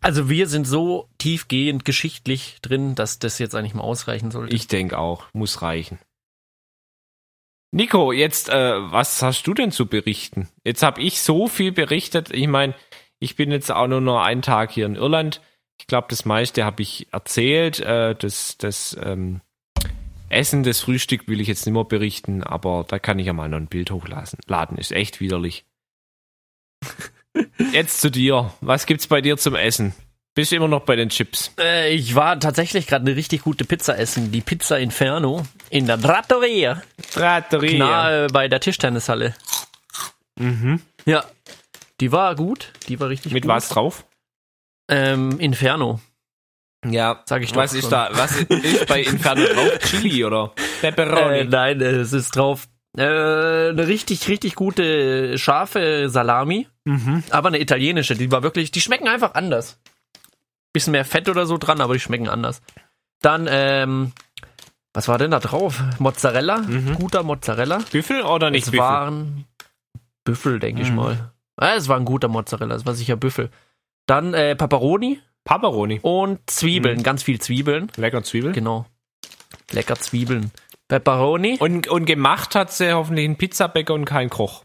Also wir sind so tiefgehend geschichtlich drin, dass das jetzt eigentlich mal ausreichen sollte. Ich denke auch, muss reichen. Nico, jetzt, äh, was hast du denn zu berichten? Jetzt habe ich so viel berichtet. Ich meine, ich bin jetzt auch nur noch einen Tag hier in Irland. Ich glaube, das meiste habe ich erzählt. Äh, das das ähm, Essen, das Frühstück will ich jetzt nicht mehr berichten, aber da kann ich ja mal noch ein Bild hochladen. Laden ist echt widerlich. Jetzt zu dir. Was gibt's bei dir zum Essen? Bist du immer noch bei den Chips? Äh, ich war tatsächlich gerade eine richtig gute Pizza essen. Die Pizza Inferno in der Trattoria. Trattoria. Nahe bei der Tischtennishalle. Mhm. Ja. Die war gut. Die war richtig Mit gut. was drauf? Ähm, Inferno. Ja, Sag ich doch Was ist schon. da? Was ist bei Inferno drauf? Chili oder Pepperoni? Äh, nein, äh, es ist drauf äh, eine richtig, richtig gute scharfe Salami. mhm. Aber eine italienische. Die war wirklich, die schmecken einfach anders. Bisschen mehr Fett oder so dran, aber die schmecken anders. Dann, ähm, was war denn da drauf? Mozzarella, Mhm. guter Mozzarella. Büffel oder nicht es Büffel? waren Büffel, denke ich Mhm. mal. Ja, es war ein guter Mozzarella, es war sicher Büffel. Dann äh, Pepperoni Pepperoni. und Zwiebeln, Mhm. ganz viel Zwiebeln. Lecker Zwiebel. Genau. Lecker Zwiebeln. Pepperoni? Und, und gemacht hat sie hoffentlich einen Pizzabäcker und keinen Koch.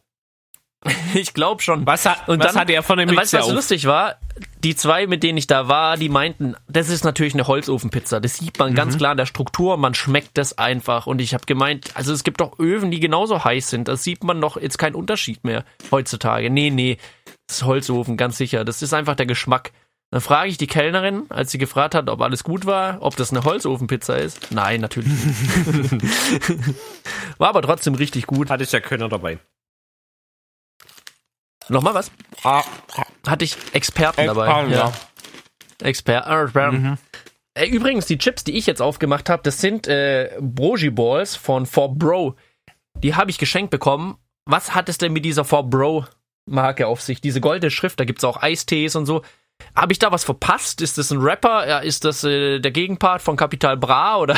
Ich glaube schon. Was, hat, Und was dann- hat er von der Weißt du, was auf? lustig war? Die zwei, mit denen ich da war, die meinten, das ist natürlich eine Holzofenpizza. Das sieht man Mhm. ganz klar in der Struktur, man schmeckt das einfach. Und ich habe gemeint, also es gibt doch Öfen, die genauso heiß sind. Das sieht man doch jetzt keinen Unterschied mehr heutzutage. Nee, nee, das ist Holzofen, ganz sicher. Das ist einfach der Geschmack. Dann frage ich die Kellnerin, als sie gefragt hat, ob alles gut war, ob das eine Holzofenpizza ist. Nein, natürlich nicht. War aber trotzdem richtig gut. Hat es ja Könner dabei. Nochmal was? Ah, Hatte ich Experten dabei. Experten, ja. Experten. Äh, Übrigens, die Chips, die ich jetzt aufgemacht habe, das sind äh, Broji Balls von 4Bro. Die habe ich geschenkt bekommen. Was hat es denn mit dieser 4Bro Marke auf sich? Diese goldene Schrift, da gibt's auch Eistees und so. Habe ich da was verpasst? Ist das ein Rapper? Ja, ist das äh, der Gegenpart von Capital Bra oder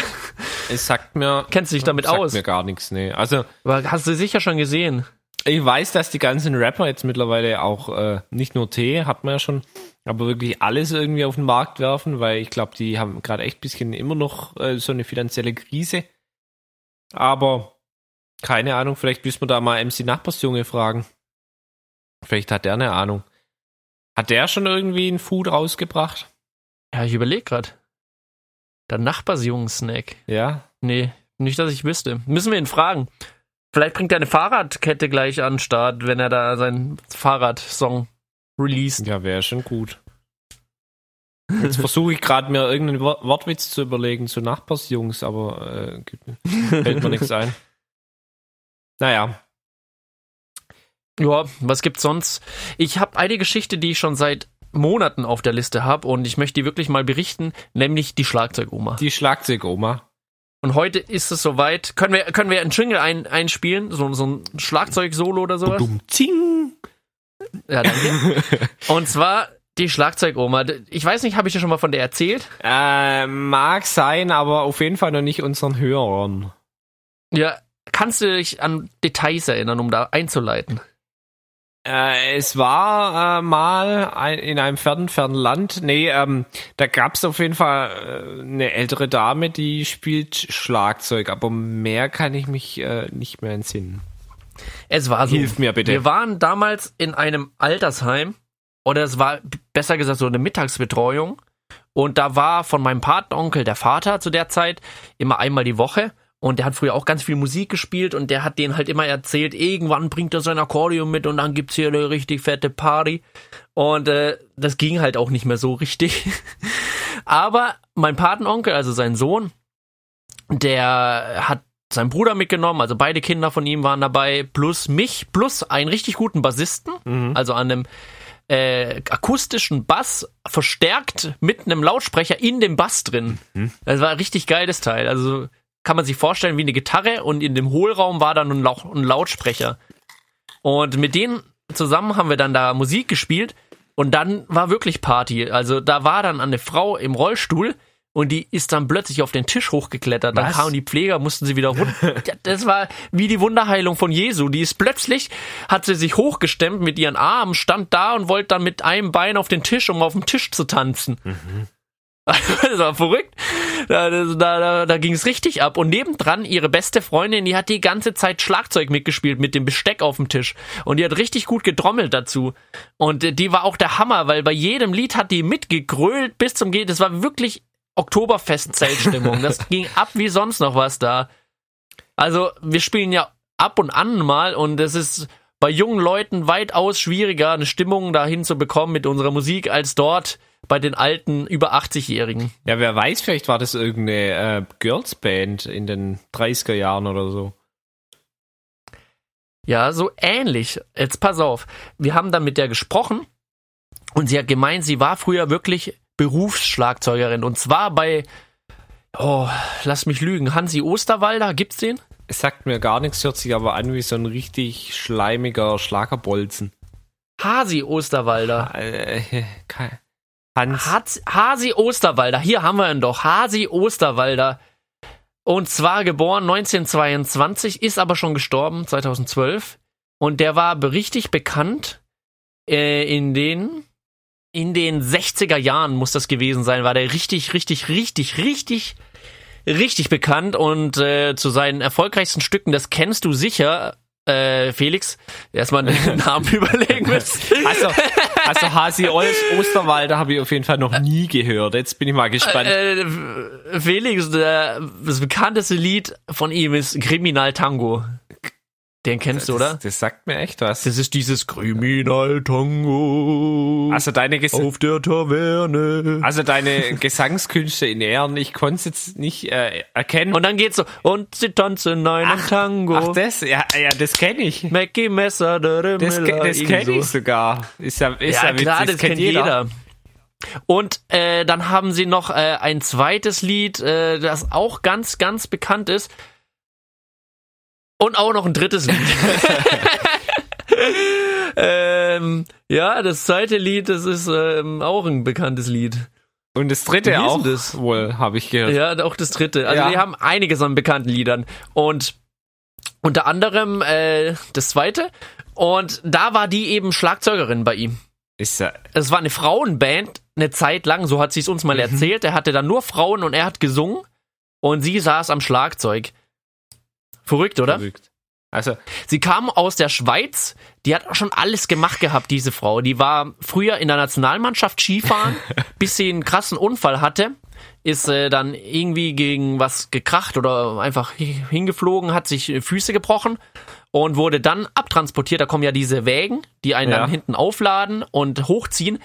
Es sagt mir. kennst du dich damit sagt aus? mir gar nichts, nee. Also, Aber Hast du sicher schon gesehen? Ich weiß, dass die ganzen Rapper jetzt mittlerweile auch äh, nicht nur Tee, hat man ja schon, aber wirklich alles irgendwie auf den Markt werfen, weil ich glaube, die haben gerade echt ein bisschen immer noch äh, so eine finanzielle Krise. Aber keine Ahnung, vielleicht müssen wir da mal MC Nachbarsjunge fragen. Vielleicht hat der eine Ahnung. Hat der schon irgendwie ein Food rausgebracht? Ja, ich überlege gerade. Der Nachbarsjungen-Snack. Ja. Nee, nicht, dass ich wüsste. Müssen wir ihn fragen. Vielleicht bringt er eine Fahrradkette gleich an den Start, wenn er da seinen Fahrradsong released. Ja, wäre schon gut. Jetzt versuche ich gerade mir irgendeinen Wor- Wortwitz zu überlegen zu Nachbarsjungs, aber äh, fällt mir nichts ein. Naja, Ja, was gibt's sonst? Ich habe eine Geschichte, die ich schon seit Monaten auf der Liste habe und ich möchte die wirklich mal berichten, nämlich die Schlagzeugoma. die Schlagzeugoma. Und heute ist es soweit. Können wir, können wir einen Jingle ein, einspielen? So, so ein Schlagzeug-Solo oder sowas? Dumm, zing. Ja, danke. und zwar die Schlagzeugoma. Ich weiß nicht, habe ich dir schon mal von der erzählt? Äh, mag sein, aber auf jeden Fall noch nicht unseren Hörern. Ja, kannst du dich an Details erinnern, um da einzuleiten? Äh, es war äh, mal ein, in einem fernen, fernen Land. Nee, ähm, da gab es auf jeden Fall äh, eine ältere Dame, die spielt Schlagzeug, aber mehr kann ich mich äh, nicht mehr entsinnen. Es war so. Hilf mir bitte. Wir waren damals in einem Altersheim oder es war besser gesagt so eine Mittagsbetreuung und da war von meinem Patenonkel der Vater zu der Zeit immer einmal die Woche und der hat früher auch ganz viel Musik gespielt und der hat denen halt immer erzählt, irgendwann bringt er sein Akkordeon mit und dann gibt's hier eine richtig fette Party und äh, das ging halt auch nicht mehr so richtig. Aber mein Patenonkel, also sein Sohn, der hat seinen Bruder mitgenommen, also beide Kinder von ihm waren dabei, plus mich, plus einen richtig guten Bassisten, Mhm. also an einem äh, akustischen Bass verstärkt mit einem Lautsprecher in dem Bass drin. Das war ein richtig geiles Teil. Also kann man sich vorstellen wie eine Gitarre und in dem Hohlraum war dann ein, Lau ein Lautsprecher. Und mit denen zusammen haben wir dann da Musik gespielt und dann war wirklich Party. Also da war dann eine Frau im Rollstuhl und die ist dann plötzlich auf den Tisch hochgeklettert. Dann Was? kamen die Pfleger, mussten sie wieder runter. Das war wie die Wunderheilung von Jesu. Die ist plötzlich, hat sie sich hochgestemmt mit ihren Armen, stand da und wollte dann mit einem Bein auf den Tisch, um auf dem Tisch zu tanzen. Das war verrückt. Da, da, da, ging es richtig ab. Und nebendran ihre beste Freundin, die hat die ganze Zeit Schlagzeug mitgespielt mit dem Besteck auf dem Tisch. Und die hat richtig gut getrommelt dazu. Und äh, die war auch der Hammer, weil bei jedem Lied hat die mitgegrölt bis zum Geht. Das war wirklich Oktoberfest-Zeltstimmung. Das ging ab wie sonst noch was da. Also, wir spielen ja ab und an mal und es ist bei jungen Leuten weitaus schwieriger, eine Stimmung dahin zu bekommen mit unserer Musik, als dort bei den alten, über 80-Jährigen. Ja, wer weiß, vielleicht war das irgendeine äh, Girls-Band in den 30er Jahren oder so. Ja, so ähnlich. Jetzt pass auf. Wir haben dann mit der gesprochen und sie hat gemeint, sie war früher wirklich Berufsschlagzeugerin und zwar bei, oh, lass mich lügen, Hansi Osterwalder, gibt's den? Es sagt mir gar nichts, hört sich aber an wie so ein richtig schleimiger Schlagerbolzen. Hasi Osterwalder. Äh, kein- Hans. Haz- Hasi Osterwalder, hier haben wir ihn doch. Hasi Osterwalder. Und zwar geboren 1922, ist aber schon gestorben 2012. Und der war richtig bekannt äh, in den in den 60er Jahren muss das gewesen sein, war der richtig, richtig, richtig, richtig, richtig bekannt und äh, zu seinen erfolgreichsten Stücken, das kennst du sicher, äh, Felix, erstmal einen Namen überlegen müssen. Also, also Hasi Ols Osterwalder habe ich auf jeden Fall noch nie gehört. Jetzt bin ich mal gespannt. Äh, Felix, der, das bekannteste Lied von ihm ist Kriminal Tango. Den kennst du, oder? Das, das sagt mir echt was. Das ist dieses Kriminal Tango Also deine, Ges auf der Taverne. also deine Gesangskünste in Ehren, ich konnte es jetzt nicht äh, erkennen. Und dann geht's so, und sie tanzen einen Tango. Ach, das? Ja, ja das kenne ich. Mackie Messer, der Das, ke- das kenne ich sogar. Ist ja, ist ja, Ja, klar, witzig, das kennt jeder. Und äh, dann haben sie noch äh, ein zweites Lied, äh, das auch ganz, ganz bekannt ist. Und auch noch ein drittes Lied. ähm, ja, das zweite Lied, das ist ähm, auch ein bekanntes Lied. Und das dritte auch das? wohl, habe ich gehört. Ja, auch das dritte. Also Ja. die haben einiges an bekannten Liedern. Und unter anderem äh, das zweite. Und da war die eben Schlagzeugerin bei ihm. Ist ja, Es war eine Frauenband, eine Zeit lang, so hat sie es uns mal Mhm. erzählt. Er hatte dann nur Frauen und er hat gesungen und sie saß am Schlagzeug. Verrückt, oder? verrückt. Also, Sie kam aus der Schweiz, die hat auch schon alles gemacht gehabt, diese Frau. Die war früher in der Nationalmannschaft Skifahren, bis sie einen krassen Unfall hatte, ist äh, dann irgendwie gegen was gekracht oder einfach hi- hingeflogen, hat sich äh, Füße gebrochen und wurde dann abtransportiert. Da kommen ja diese Wägen, die einen Ja. dann hinten aufladen und hochziehen.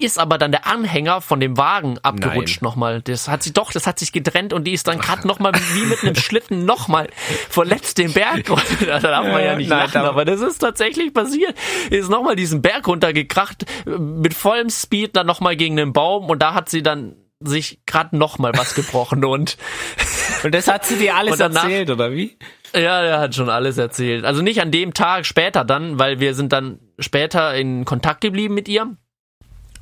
Ist aber dann der Anhänger von dem Wagen abgerutscht nochmal. Das hat sich doch, das hat sich getrennt und die ist dann gerade nochmal wie mit einem Schlitten nochmal verletzt den Berg. runter. da darf man ja nicht Nein, lachen, aber das ist tatsächlich passiert. Ist nochmal diesen Berg runtergekracht, mit vollem Speed dann nochmal gegen den Baum und da hat sie dann sich gerade nochmal was gebrochen und und das hat sie dir alles danach- erzählt, oder wie? ja, er hat schon alles erzählt. Also nicht an dem Tag, später dann, weil wir sind dann später in Kontakt geblieben mit ihr.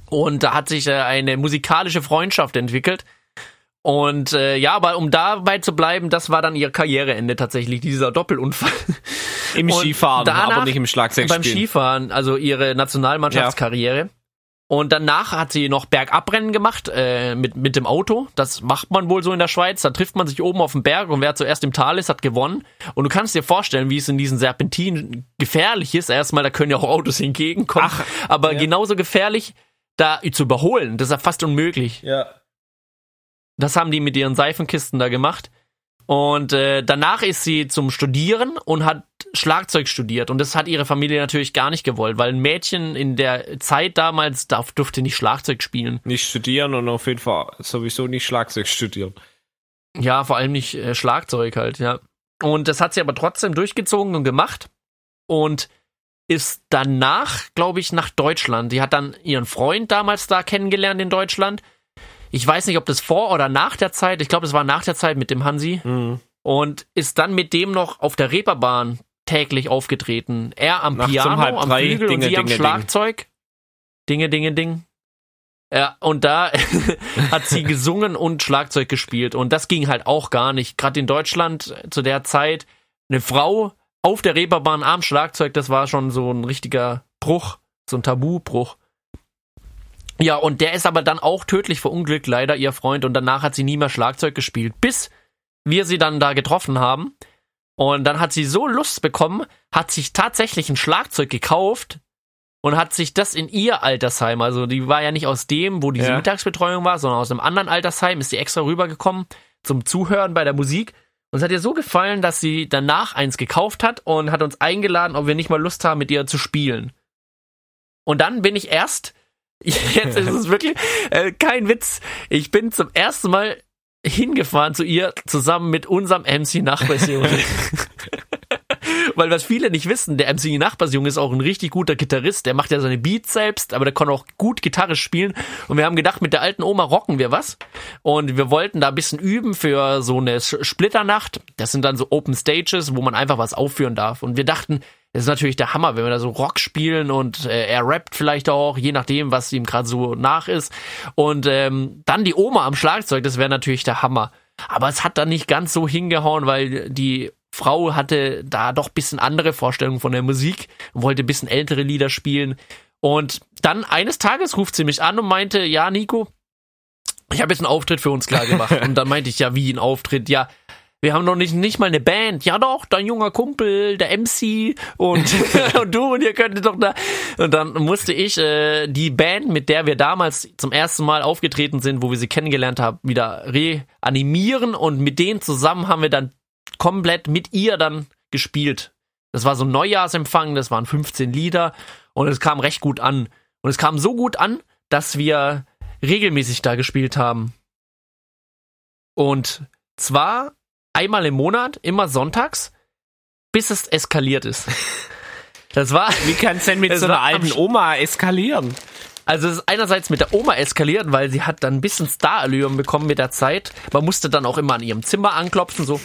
Und da hat sich äh, eine musikalische Freundschaft entwickelt. Und äh, ja, aber um dabei zu bleiben, das war dann ihr Karriereende tatsächlich, dieser Doppelunfall. Im Und Skifahren, danach aber nicht im Schlagzeug beim. Skifahren, also ihre Nationalmannschaftskarriere. Und danach hat sie noch Bergabrennen gemacht äh, mit, mit dem Auto. Das macht man wohl so in der Schweiz. Da trifft man sich oben auf dem Berg und wer zuerst im Tal ist, hat gewonnen. Und du kannst dir vorstellen, wie es in diesen Serpentinen gefährlich ist. Erstmal, da können ja auch Autos entgegenkommen. Ach, aber ja. genauso gefährlich, da zu überholen. Das ist ja fast unmöglich. Ja. Das haben die mit ihren Seifenkisten da gemacht. Und äh, danach ist sie zum Studieren und hat Schlagzeug studiert. Und das hat ihre Familie natürlich gar nicht gewollt, weil ein Mädchen in der Zeit damals darf, durfte nicht Schlagzeug spielen. Nicht studieren und auf jeden Fall sowieso nicht Schlagzeug studieren. Ja, vor allem nicht äh, Schlagzeug halt, ja. Und das hat sie aber trotzdem durchgezogen und gemacht. Und ist danach, glaube ich, nach Deutschland. Die hat dann ihren Freund damals da kennengelernt in Deutschland. Ich weiß nicht, ob das vor oder nach der Zeit, ich glaube, es war nach der Zeit mit dem Hansi. Mhm. und ist dann mit dem noch auf der Reeperbahn täglich aufgetreten. Er am Nachts um Piano, halb am drei, Flügel und Dinge, sie am Dinge, Schlagzeug. Dinge, Dinge, Ding. Ja, und da hat sie gesungen und Schlagzeug gespielt. Und das ging halt auch gar nicht. Gerade in Deutschland zu der Zeit, eine Frau auf der Reeperbahn am Schlagzeug, das war schon so ein richtiger Bruch, so ein Tabubruch. Ja, und der ist aber dann auch tödlich verunglückt, leider, ihr Freund. Und danach hat sie nie mehr Schlagzeug gespielt, bis wir sie dann da getroffen haben. Und dann hat sie so Lust bekommen, hat sich tatsächlich ein Schlagzeug gekauft und hat sich das in ihr Altersheim, also die war ja nicht aus dem, wo diese Ja. Mittagsbetreuung war, sondern aus einem anderen Altersheim, ist sie extra rübergekommen zum Zuhören bei der Musik. Und es hat ihr so gefallen, dass sie danach eins gekauft hat und hat uns eingeladen, ob wir nicht mal Lust haben, mit ihr zu spielen. Und dann bin ich erst, jetzt ist es wirklich äh, kein Witz, ich bin zum ersten Mal hingefahren zu ihr zusammen mit unserem MC Nachbarsjunge. Weil was viele nicht wissen, der MC Nachbarsjunge ist auch ein richtig guter Gitarrist. Der macht ja seine Beats selbst, aber der kann auch gut Gitarre spielen. Und wir haben gedacht, mit der alten Oma rocken wir was. Und wir wollten da ein bisschen üben für so eine Splitternacht. Das sind dann so Open Stages, wo man einfach was aufführen darf. Und wir dachten, das ist natürlich der Hammer, wenn wir da so Rock spielen und äh, er rappt vielleicht auch, je nachdem, was ihm gerade so nach ist. Und ähm, dann die Oma am Schlagzeug, das wäre natürlich der Hammer. Aber es hat dann nicht ganz so hingehauen, weil die Frau hatte da doch bisschen andere Vorstellungen von der Musik, wollte bisschen ältere Lieder spielen. Und dann eines Tages ruft sie mich an und meinte, ja, Nico, ich habe jetzt einen Auftritt für uns klar gemacht. und dann meinte ich, ja, wie ein Auftritt? Ja, wir haben noch nicht, nicht mal eine Band. Ja doch, dein junger Kumpel, der MC und, und du und ihr könntet doch da. Und dann musste ich äh, die Band, mit der wir damals zum ersten Mal aufgetreten sind, wo wir sie kennengelernt haben, wieder reanimieren und mit denen zusammen haben wir dann komplett mit ihr dann gespielt. Das war so ein Neujahrsempfang, das waren 15 Lieder und es kam recht gut an. Und es kam so gut an, dass wir regelmäßig da gespielt haben. Und zwar einmal im Monat, immer sonntags, bis es eskaliert ist. Das war. Wie kann es denn mit so einer alten Oma eskalieren? Also es ist einerseits mit der Oma eskaliert, weil sie hat dann ein bisschen Starallüren bekommen mit der Zeit. Man musste dann auch immer an ihrem Zimmer anklopfen, so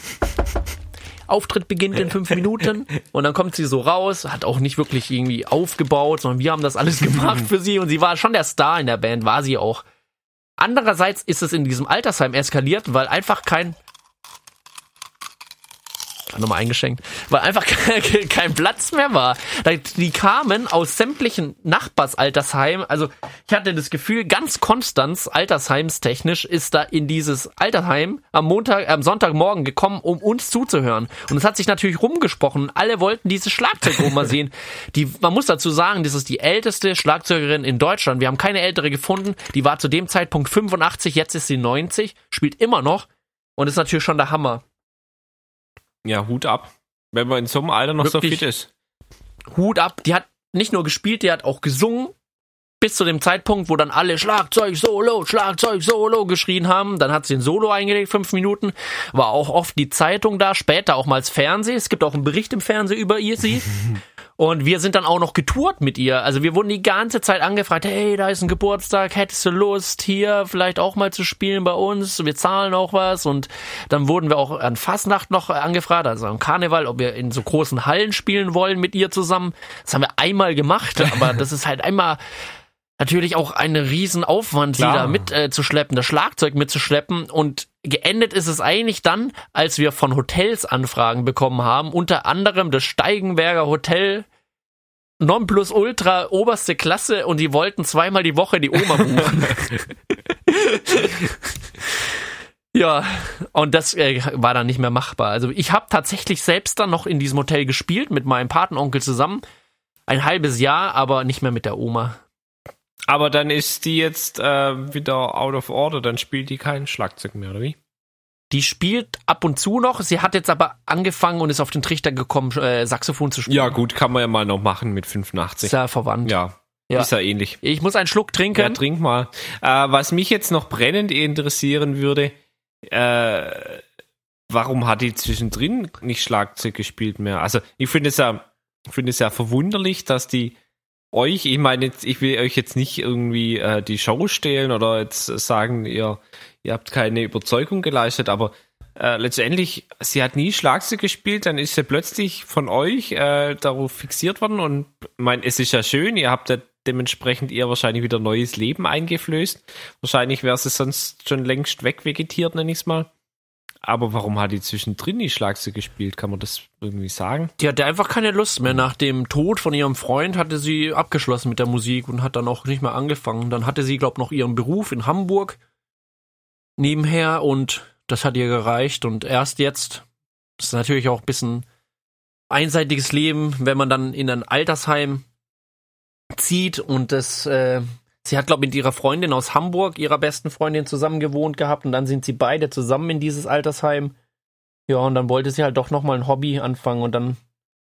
Auftritt beginnt in fünf Minuten und dann kommt sie so raus, hat auch nicht wirklich irgendwie aufgebaut, sondern wir haben das alles gemacht für sie und sie war schon der Star in der Band, war sie auch. Andererseits ist es in diesem Altersheim eskaliert, weil einfach kein nochmal eingeschenkt, weil einfach kein, Platz mehr war. Die kamen aus sämtlichen Nachbarsaltersheimen. Also ich hatte das Gefühl, ganz Konstanz, altersheimstechnisch, ist da in dieses Altersheim am Montag, am Sonntagmorgen gekommen, um uns zuzuhören. Und es hat sich natürlich rumgesprochen. Alle wollten diese Schlagzeugoma sehen. Die, man muss dazu sagen, das ist die älteste Schlagzeugerin in Deutschland. Wir haben keine ältere gefunden. Die war zu dem Zeitpunkt 85, jetzt ist sie 90, spielt immer noch. Und ist natürlich schon der Hammer. Ja, Hut ab. Wenn man in so einem Alter noch Wirklich? so fit ist. Hut ab. Die hat nicht nur gespielt, die hat auch gesungen. Bis zu dem Zeitpunkt, wo dann alle Schlagzeug Solo, Schlagzeug Solo geschrien haben. Dann hat sie ein Solo eingelegt, fünf Minuten. War auch oft die Zeitung da, später auch mal das Fernsehen. Es gibt auch einen Bericht im Fernsehen über ihr, sie. Und wir sind dann auch noch getourt mit ihr. Also wir wurden die ganze Zeit angefragt, hey, da ist ein Geburtstag, hättest du Lust, hier vielleicht auch mal zu spielen bei uns? Wir zahlen auch was. Und dann wurden wir auch an Fastnacht noch angefragt, also am Karneval, ob wir in so großen Hallen spielen wollen mit ihr zusammen. Das haben wir einmal gemacht, aber das ist halt einmal natürlich auch ein Riesenaufwand, sie Klar. da mitzuschleppen, äh, zu schleppen, das Schlagzeug mitzuschleppen. Und geendet ist es eigentlich dann, als wir von Hotels Anfragen bekommen haben, unter anderem das Steigenberger Hotel Nonplusultra oberste Klasse und die wollten zweimal die Woche die Oma buchen. ja, und das äh, war dann nicht mehr machbar. Also ich habe tatsächlich selbst dann noch in diesem Hotel gespielt mit meinem Patenonkel zusammen. Ein halbes Jahr, aber nicht mehr mit der Oma. Aber dann ist die jetzt äh, wieder out of order, dann spielt die kein Schlagzeug mehr, oder wie? Die spielt ab und zu noch. Sie hat jetzt aber angefangen und ist auf den Trichter gekommen, äh, Saxophon zu spielen. Ja, gut, kann man ja mal noch machen mit Ist 85. ja verwandt. Ja, Ja. ist ja ähnlich. Ich muss einen Schluck trinken. Ja, trink mal. Äh, was mich jetzt noch brennend interessieren würde, äh, warum hat die zwischendrin nicht Schlagzeug gespielt mehr? Also ich finde es ja, ich finde es ja verwunderlich, dass die euch, ich meine, jetzt, ich will euch jetzt nicht irgendwie äh, die Show stehlen oder jetzt sagen, ihr, ihr habt keine Überzeugung geleistet, aber äh, letztendlich, sie hat nie Schlagzeug gespielt, dann ist sie plötzlich von euch äh, darauf fixiert worden und ich meine, es ist ja schön, ihr habt ja dementsprechend ihr wahrscheinlich wieder neues Leben eingeflößt. Wahrscheinlich wäre sie sonst schon längst wegvegetiert, nenn ich's mal. Aber warum hat die zwischendrin die Schlagzeug gespielt? Kann man das irgendwie sagen? Die hatte einfach keine Lust mehr. Nach dem Tod von ihrem Freund hatte sie abgeschlossen mit der Musik und hat dann auch nicht mehr angefangen. Dann hatte sie, glaube noch ihren Beruf in Hamburg nebenher und das hat ihr gereicht. Und erst jetzt, ist natürlich auch ein bisschen einseitiges Leben, wenn man dann in ein Altersheim zieht und das, äh, sie hat, glaube ich, mit ihrer Freundin aus Hamburg, ihrer besten Freundin, zusammen gewohnt gehabt und dann sind sie beide zusammen in dieses Altersheim. Ja, und dann wollte sie halt doch nochmal ein Hobby anfangen und dann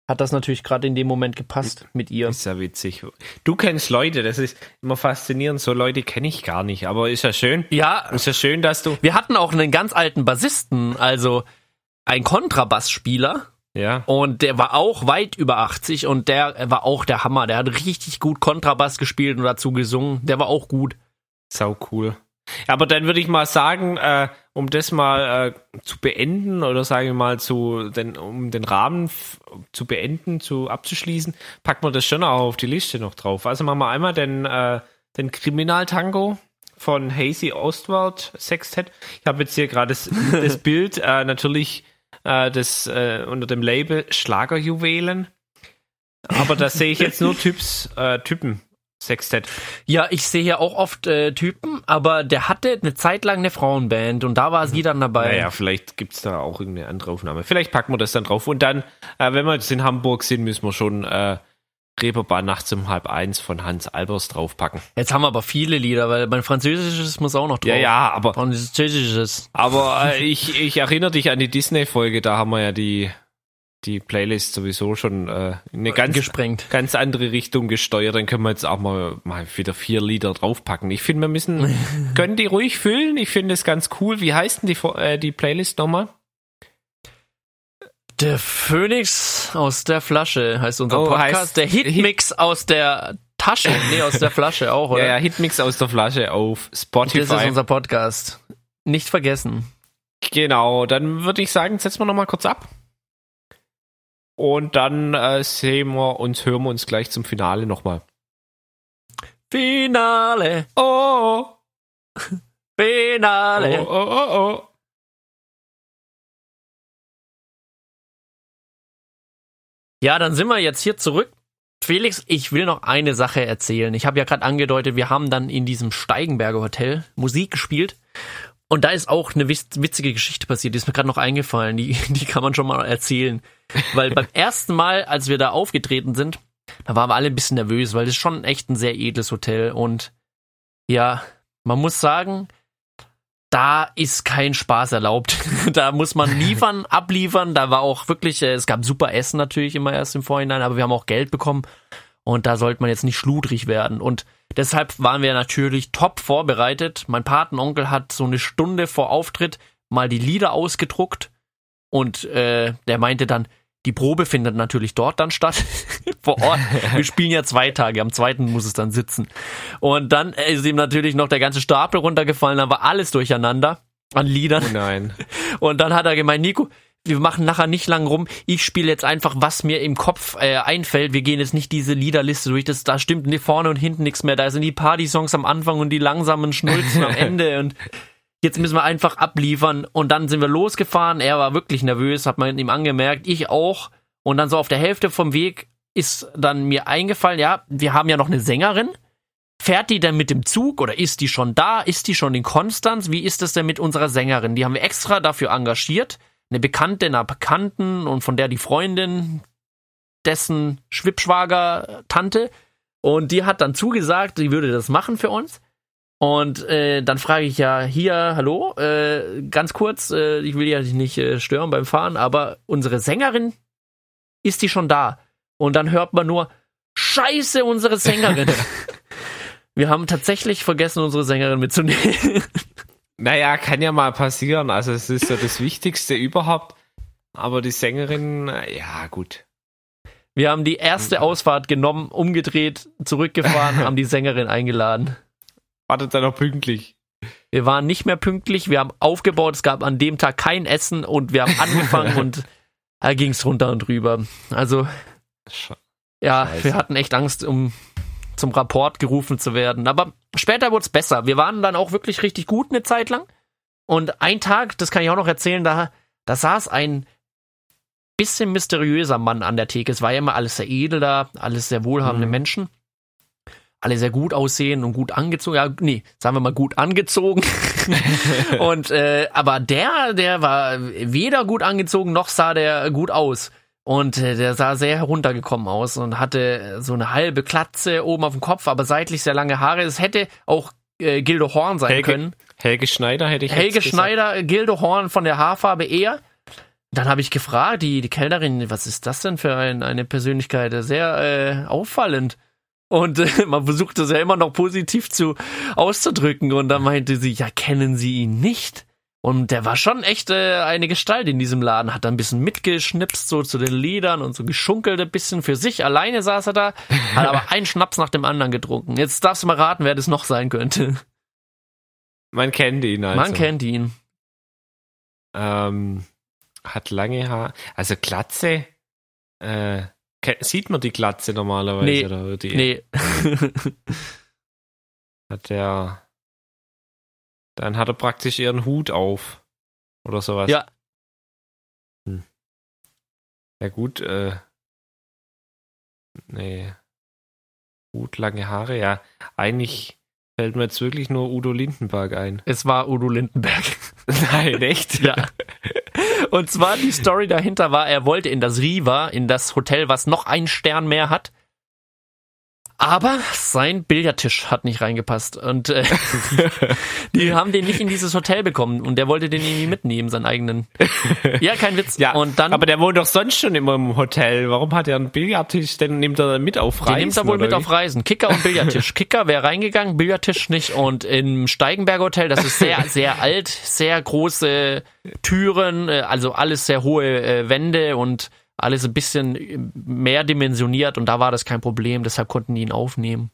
hat das natürlich gerade in dem Moment gepasst mit ihr. Ist ja witzig. Du kennst Leute, das ist immer faszinierend. So Leute kenne ich gar nicht, aber ist ja schön. Ja, Ist ja schön, dass du. wir hatten auch einen ganz alten Bassisten, also ein Kontrabassspieler Ja. und der war auch weit über 80 und der war auch der Hammer. Der hat richtig gut Kontrabass gespielt und dazu gesungen. Der war auch gut. Sau cool. Aber dann würde ich mal sagen, äh, um das mal äh, zu beenden oder sagen wir mal zu, den, um den Rahmen zu beenden, zu abzuschließen, packen wir das schon auch auf die Liste noch drauf. Also machen wir einmal den, äh, den Kriminaltango von Hazy Ostwald Sextet. Ich habe jetzt hier gerade das, das Bild, äh, natürlich äh, das äh, unter dem Label Schlagerjuwelen. Aber da sehe ich jetzt nur Typs, äh, Typen Sextett. Ja, ich sehe hier auch oft äh, Typen, aber der hatte eine Zeit lang eine Frauenband und da war sie dann dabei. Naja, vielleicht gibt's da auch irgendeine andere Aufnahme. Vielleicht packen wir das dann drauf. Und dann, äh, wenn wir jetzt in Hamburg sind, müssen wir schon äh, Reeperbahn nachts um halb eins von Hans Albers draufpacken. Jetzt haben wir aber viele Lieder, weil mein Französisches muss auch noch drauf. Ja, ja, aber, Französisches. aber äh, ich, ich erinnere dich an die Disney-Folge, da haben wir ja die, die Playlist sowieso schon äh, in eine ganz, gesprengt. ganz andere Richtung gesteuert. Dann können wir jetzt auch mal, mal wieder vier Lieder draufpacken. Ich finde, wir müssen, können die ruhig füllen. Ich finde es ganz cool. Wie heißt denn die, äh, die Playlist nochmal? Der Phönix aus der Flasche heißt unser Oh, Podcast. der Hitmix aus der Tasche. Nee, aus der Flasche auch, oder? Ja, ja, Hitmix aus der Flasche auf Spotify. Das ist unser Podcast. Nicht vergessen. Genau, dann würde ich sagen, setzen wir nochmal kurz ab. Und dann äh, sehen wir uns, hören wir uns gleich zum Finale nochmal. Finale, Oh, oh, Finale. oh, oh, oh. Ja, dann sind wir jetzt hier zurück. Felix, ich will noch eine Sache erzählen. Ich habe ja gerade angedeutet, wir haben dann in diesem Steigenberger Hotel Musik gespielt. Und da ist auch eine witz- witzige Geschichte passiert, die ist mir gerade noch eingefallen. Die, die kann man schon mal erzählen. Weil beim ersten Mal, als wir da aufgetreten sind, da waren wir alle ein bisschen nervös, weil das ist schon echt ein sehr edles Hotel. Und ja, man muss sagen, da ist kein Spaß erlaubt. da muss man liefern, abliefern. Da war auch wirklich, äh, es gab super Essen natürlich immer erst im Vorhinein, aber wir haben auch Geld bekommen. Und da sollte man jetzt nicht schludrig werden. Und deshalb waren wir natürlich top vorbereitet. Mein Patenonkel hat so eine Stunde vor Auftritt mal die Lieder ausgedruckt. Und äh, der meinte dann, die Probe findet natürlich dort dann statt, vor Ort. Wir spielen ja zwei Tage, am zweiten muss es dann sitzen. Und dann ist ihm natürlich noch der ganze Stapel runtergefallen, dann war alles durcheinander an Liedern. Oh nein. Und dann hat er gemeint, Nico, wir machen nachher nicht lang rum. Ich spiele jetzt einfach, was mir im Kopf äh, einfällt. Wir gehen jetzt nicht diese Liederliste durch. Das, da stimmt vorne und hinten nichts mehr. Da sind die Party-Songs am Anfang und die langsamen Schnulzen am Ende. Und jetzt müssen wir einfach abliefern. Und dann sind wir losgefahren. Er war wirklich nervös, hat man ihm angemerkt. Ich auch. Und dann so auf der Hälfte vom Weg ist dann mir eingefallen, ja, wir haben ja noch eine Sängerin. Fährt die denn mit dem Zug oder ist die schon da? Ist die schon in Konstanz? Wie ist es denn mit unserer Sängerin? Die haben wir extra dafür engagiert. Eine Bekannte einer Bekannten und von der die Freundin dessen Schwippschwager Tante. Und die hat dann zugesagt, sie würde das machen für uns. Und äh, dann frage ich ja hier, hallo, äh, ganz kurz, äh, ich will ja dich nicht äh, stören beim Fahren, aber unsere Sängerin, ist die schon da? Und dann hört man nur, scheiße, unsere Sängerin. Wir haben tatsächlich vergessen, unsere Sängerin mitzunehmen. Naja, kann ja mal passieren. Also es ist ja das Wichtigste überhaupt. Aber die Sängerin, ja gut. Wir haben die erste Ausfahrt genommen, umgedreht, zurückgefahren, haben die Sängerin eingeladen. Wartet dann noch pünktlich. Wir waren nicht mehr pünktlich, wir haben aufgebaut, es gab an dem Tag kein Essen und wir haben angefangen und da ging es runter und drüber. Also, Sch- ja, Scheiße. wir hatten echt Angst, um zum Rapport gerufen zu werden. Aber später wurde es besser. Wir waren dann auch wirklich richtig gut eine Zeit lang. Und ein Tag, das kann ich auch noch erzählen, da, da saß ein bisschen mysteriöser Mann an der Theke. Es war ja immer alles sehr edel da, alles sehr wohlhabende Mhm. Menschen. Alle sehr gut aussehen und gut angezogen. Ja, nee, sagen wir mal gut angezogen. und äh, aber der, der war weder gut angezogen noch sah der gut aus. Und äh, der sah sehr heruntergekommen aus und hatte so eine halbe Klatze oben auf dem Kopf, aber seitlich sehr lange Haare. Es hätte auch äh, Gildo Horn sein Helge, können. Helge Schneider hätte ich Helge jetzt gesagt. Schneider, Gildo Horn von der Haarfarbe eher. Dann habe ich gefragt, die, die Kellnerin, was ist das denn für ein, eine Persönlichkeit? Sehr äh, auffallend. Und äh, man versucht das ja immer noch positiv zu auszudrücken. Und dann meinte sie, ja, kennen Sie ihn nicht? Und der war schon echt äh, eine Gestalt in diesem Laden, hat da ein bisschen mitgeschnipst, so zu den Liedern und so geschunkelt ein bisschen für sich. Alleine saß er da, hat aber einen Schnaps nach dem anderen getrunken. Jetzt darfst du mal raten, wer das noch sein könnte. Man kennt ihn also. Man kennt ihn. Ähm, hat lange Haar. Also Glatze. Äh, sieht man die Glatze normalerweise? Nee. Oder die, Nee. Hat der. Dann hat er praktisch ihren Hut auf. Oder sowas. Ja. Hm. Ja gut, äh. Nee. Gut, lange Haare, ja. Eigentlich fällt mir jetzt wirklich nur Udo Lindenberg ein. Es war Udo Lindenberg. Nein, echt? Ja. Und zwar die Story dahinter war, er wollte in das Riva, in das Hotel, was noch einen Stern mehr hat. Aber sein Billardtisch hat nicht reingepasst und äh, die haben den nicht in dieses Hotel bekommen und der wollte den irgendwie mitnehmen, seinen eigenen. Ja, kein Witz. Ja, und dann aber der wohnt doch sonst schon immer im Hotel. Warum hat er einen Billardtisch? Den nimmt er mit auf Reisen? Den nimmt er wohl mit wie? auf Reisen. Kicker und Billardtisch. Kicker wäre reingegangen, Billardtisch nicht. Und im Steigenberger Hotel, das ist sehr, sehr alt, sehr große Türen, äh, also alles sehr hohe äh, Wände und alles ein bisschen mehr dimensioniert und da war das kein Problem, deshalb konnten die ihn aufnehmen.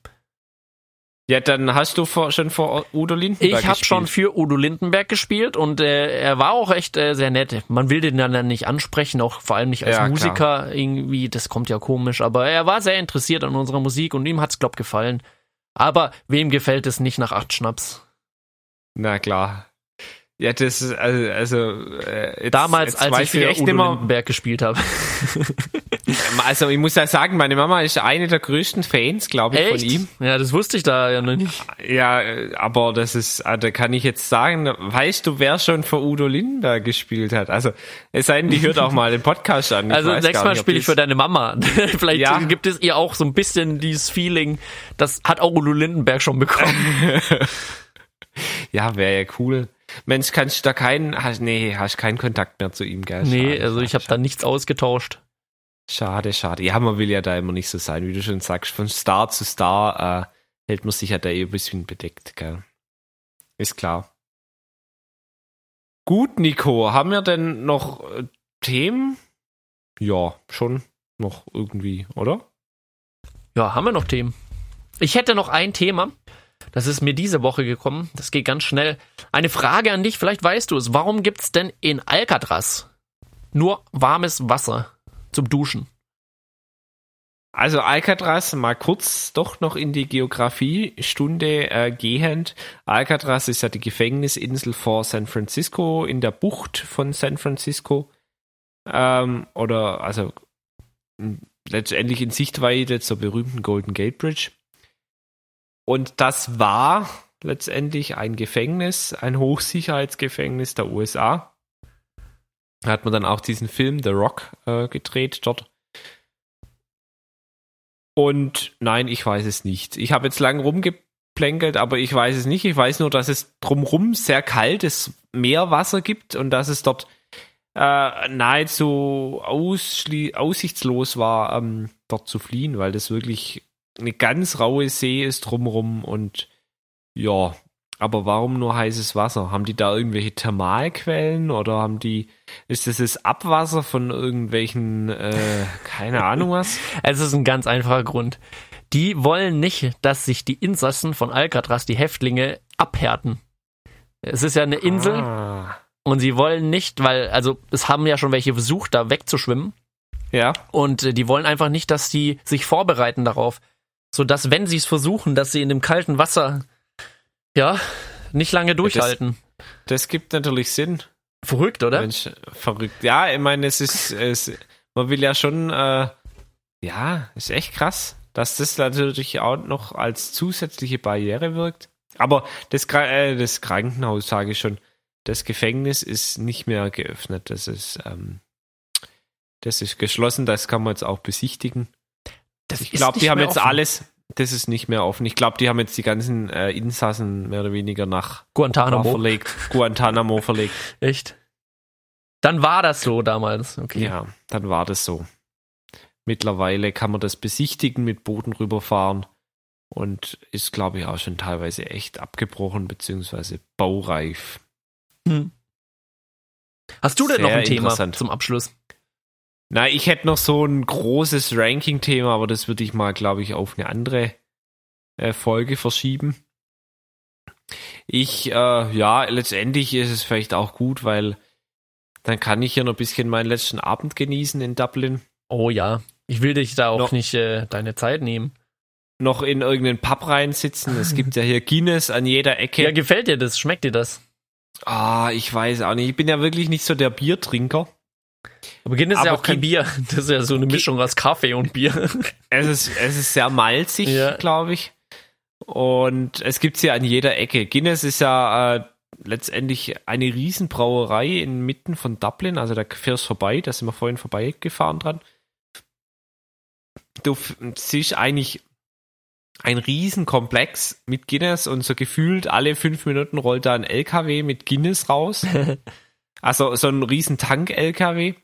Ja, dann hast du vor, schon vor Udo Lindenberg Ich habe schon für Udo Lindenberg gespielt und äh, er war auch echt äh, sehr nett. Man will den dann nicht ansprechen, auch vor allem nicht als Ja, klar. Musiker irgendwie, das kommt ja komisch, aber er war sehr interessiert an unserer Musik und ihm hat's glaub gefallen. Aber wem gefällt es nicht nach acht Schnaps? Na klar. Ja, das ist, also, also äh, jetzt, Damals, jetzt als ich für echt Udo nimmer- Lindenberg gespielt habe. Also ich muss ja sagen, meine Mama ist eine der größten Fans, glaube ich, Echt? von ihm. Ja, das wusste ich da ja noch nicht. Ja, äh, aber das ist, ah, da kann ich jetzt sagen, weißt du, wer schon für Udo Lindenberg gespielt hat? Also es sei denn, die hört auch mal den Podcast an. Ich Also nächstes Mal spiele ich für deine Mama. Vielleicht Ja. gibt es ihr auch so ein bisschen dieses Feeling, das hat auch Udo Lindenberg schon bekommen. Ja, wäre ja cool. Mensch, kannst du da keinen, hast, nee, hast keinen Kontakt mehr zu ihm, gell? nee, Schade, also ich habe da nichts ausgetauscht. Schade, schade. Ja, man will ja da immer nicht so sein, wie du schon sagst. Von Star zu Star äh, hält man sich ja da eh ein bisschen bedeckt, gell? Ist klar. Gut, Nico, haben wir denn noch äh, Themen? Ja, schon noch irgendwie, oder? Ja, haben wir noch Themen? Ich hätte noch ein Thema. Das ist mir diese Woche gekommen. Das geht ganz schnell. Eine Frage an dich, vielleicht weißt du es. Warum gibt's denn in Alcatraz nur warmes Wasser zum Duschen? Also Alcatraz, mal kurz doch noch in die Geografiestunde äh, gehend. Alcatraz ist ja die Gefängnisinsel vor San Francisco in der Bucht von San Francisco. Ähm, oder also letztendlich in Sichtweite zur berühmten Golden Gate Bridge. Und das war letztendlich ein Gefängnis, ein Hochsicherheitsgefängnis der USA. Da hat man dann auch diesen Film The Rock äh, gedreht dort. Und nein, ich weiß es nicht. Ich habe jetzt lang rumgeplänkelt, aber ich weiß es nicht. Ich weiß nur, dass es drumrum sehr kaltes Meerwasser gibt und dass es dort äh, nahezu aussichtslos war, ähm, dort zu fliehen, weil das wirklich eine ganz raue See ist drumrum und ja, aber warum nur heißes Wasser? Haben die da irgendwelche Thermalquellen oder haben die, ist das das Abwasser von irgendwelchen, äh, keine Ahnung was? Es ist ein ganz einfacher Grund. Die wollen nicht, dass sich die Insassen von Alcatraz, die Häftlinge, abhärten. Es ist ja eine Insel Ah. und sie wollen nicht, weil, also es haben ja schon welche versucht, da wegzuschwimmen. Ja, Und äh, die wollen einfach nicht, dass die sich vorbereiten darauf. Sodass, wenn sie es versuchen, dass sie in dem kalten Wasser, ja, nicht lange durchhalten. das gibt natürlich Sinn. Verrückt, oder? Mensch, verrückt. Ja, ich meine, es ist, es, man will ja schon, äh, ja, ist echt krass, dass das natürlich auch noch als zusätzliche Barriere wirkt. Aber das, äh, das Krankenhaus, sage ich schon, das Gefängnis ist nicht mehr geöffnet. Das ist, ähm, das ist geschlossen, das kann man jetzt auch besichtigen. Das Ich glaube, die haben jetzt offen. alles, das ist nicht mehr offen. Ich glaube, die haben jetzt die ganzen äh, Insassen mehr oder weniger nach Guantanamo. verlegt, Guantanamo verlegt. Echt? Dann war das so damals. Okay. Ja, dann war das so. Mittlerweile kann man das besichtigen, mit Booten rüberfahren und ist, glaube ich, auch schon teilweise echt abgebrochen beziehungsweise baureif. Hm. Hast du denn Sehr noch ein Thema zum Abschluss? Na, ich hätte noch so ein großes Ranking-Thema, aber das würde ich mal, glaube ich, auf eine andere äh, Folge verschieben. Ich, äh, ja, letztendlich ist es vielleicht auch gut, weil dann kann ich hier noch ein bisschen meinen letzten Abend genießen in Dublin. Oh ja. Ich will dich da auch Noch- nicht äh, deine Zeit nehmen. noch in irgendeinen Pub reinsitzen. Es gibt ja hier Guinness an jeder Ecke. Ja, gefällt dir das? Schmeckt dir das? Ah, ich weiß auch nicht. Ich bin ja wirklich nicht so der Biertrinker. Aber Guinness ist ja Aber auch kein Bier. Das ist ja so eine Mischung aus Kaffee und Bier. Es ist, es ist sehr malzig, Ja. glaube ich. Und es gibt's ja an jeder Ecke. Guinness ist ja äh, letztendlich eine Riesenbrauerei inmitten von Dublin. Also da fährst du vorbei, da sind wir vorhin vorbeigefahren dran. Du siehst eigentlich ein Riesenkomplex mit Guinness und so gefühlt alle fünf Minuten rollt da ein LKW mit Guinness raus. also so ein riesen Tank-LKW.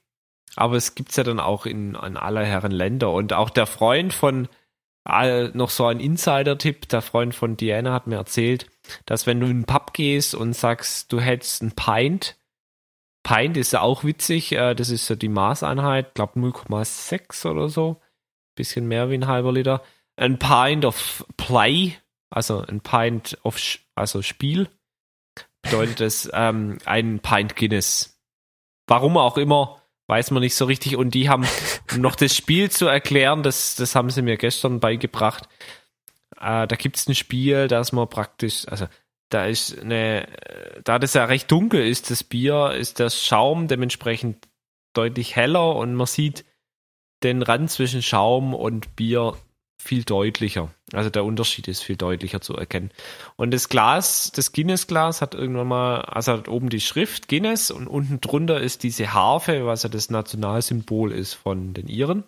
Aber es gibt's ja dann auch in, in aller Herren Länder. Und auch der Freund von, äh, noch so ein Insider-Tipp, der Freund von Diana hat mir erzählt, dass wenn du in den Pub gehst und sagst, du hättest ein Pint, Pint ist ja auch witzig, äh, das ist ja die Maßeinheit, glaube 0,6 oder so, bisschen mehr wie ein halber Liter. Ein Pint of Play, also ein Pint of, also Spiel, bedeutet das ähm, ein Pint Guinness. Warum auch immer, weiß man nicht so richtig. Und die haben, um noch das Spiel zu erklären, das, das haben sie mir gestern beigebracht. Äh, da gibt's ein Spiel, dass man praktisch, also da ist eine, äh, da das ja recht dunkel ist, das Bier, ist der Schaum dementsprechend deutlich heller und man sieht den Rand zwischen Schaum und Bier viel deutlicher. Also der Unterschied ist viel deutlicher zu erkennen. Und das Glas, das Guinness-Glas hat irgendwann mal, also hat oben die Schrift Guinness und unten drunter ist diese Harfe, was ja das Nationalsymbol ist von den Iren.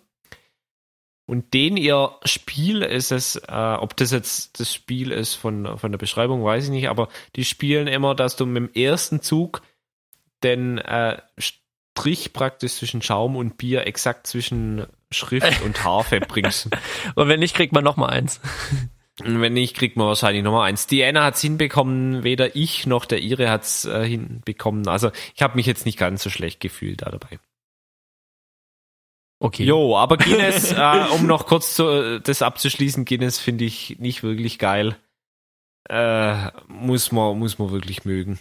Und den ihr Spiel ist es, äh, ob das jetzt das Spiel ist von, von der Beschreibung, weiß ich nicht, aber die spielen immer, dass du mit dem ersten Zug den äh, Strich praktisch zwischen Schaum und Bier exakt zwischen Schrift und Harfe bringst. Und wenn nicht, kriegt man noch mal eins. Und wenn nicht, kriegt man wahrscheinlich Nummer eins. Diana hat's hinbekommen, weder ich noch der Ire hat's äh, hinbekommen. Also ich habe mich jetzt nicht ganz so schlecht gefühlt da dabei. Okay. Jo, aber Guinness, äh, um noch kurz zu, das abzuschließen, Guinness finde ich nicht wirklich geil. Äh, muss man, muss man wirklich mögen.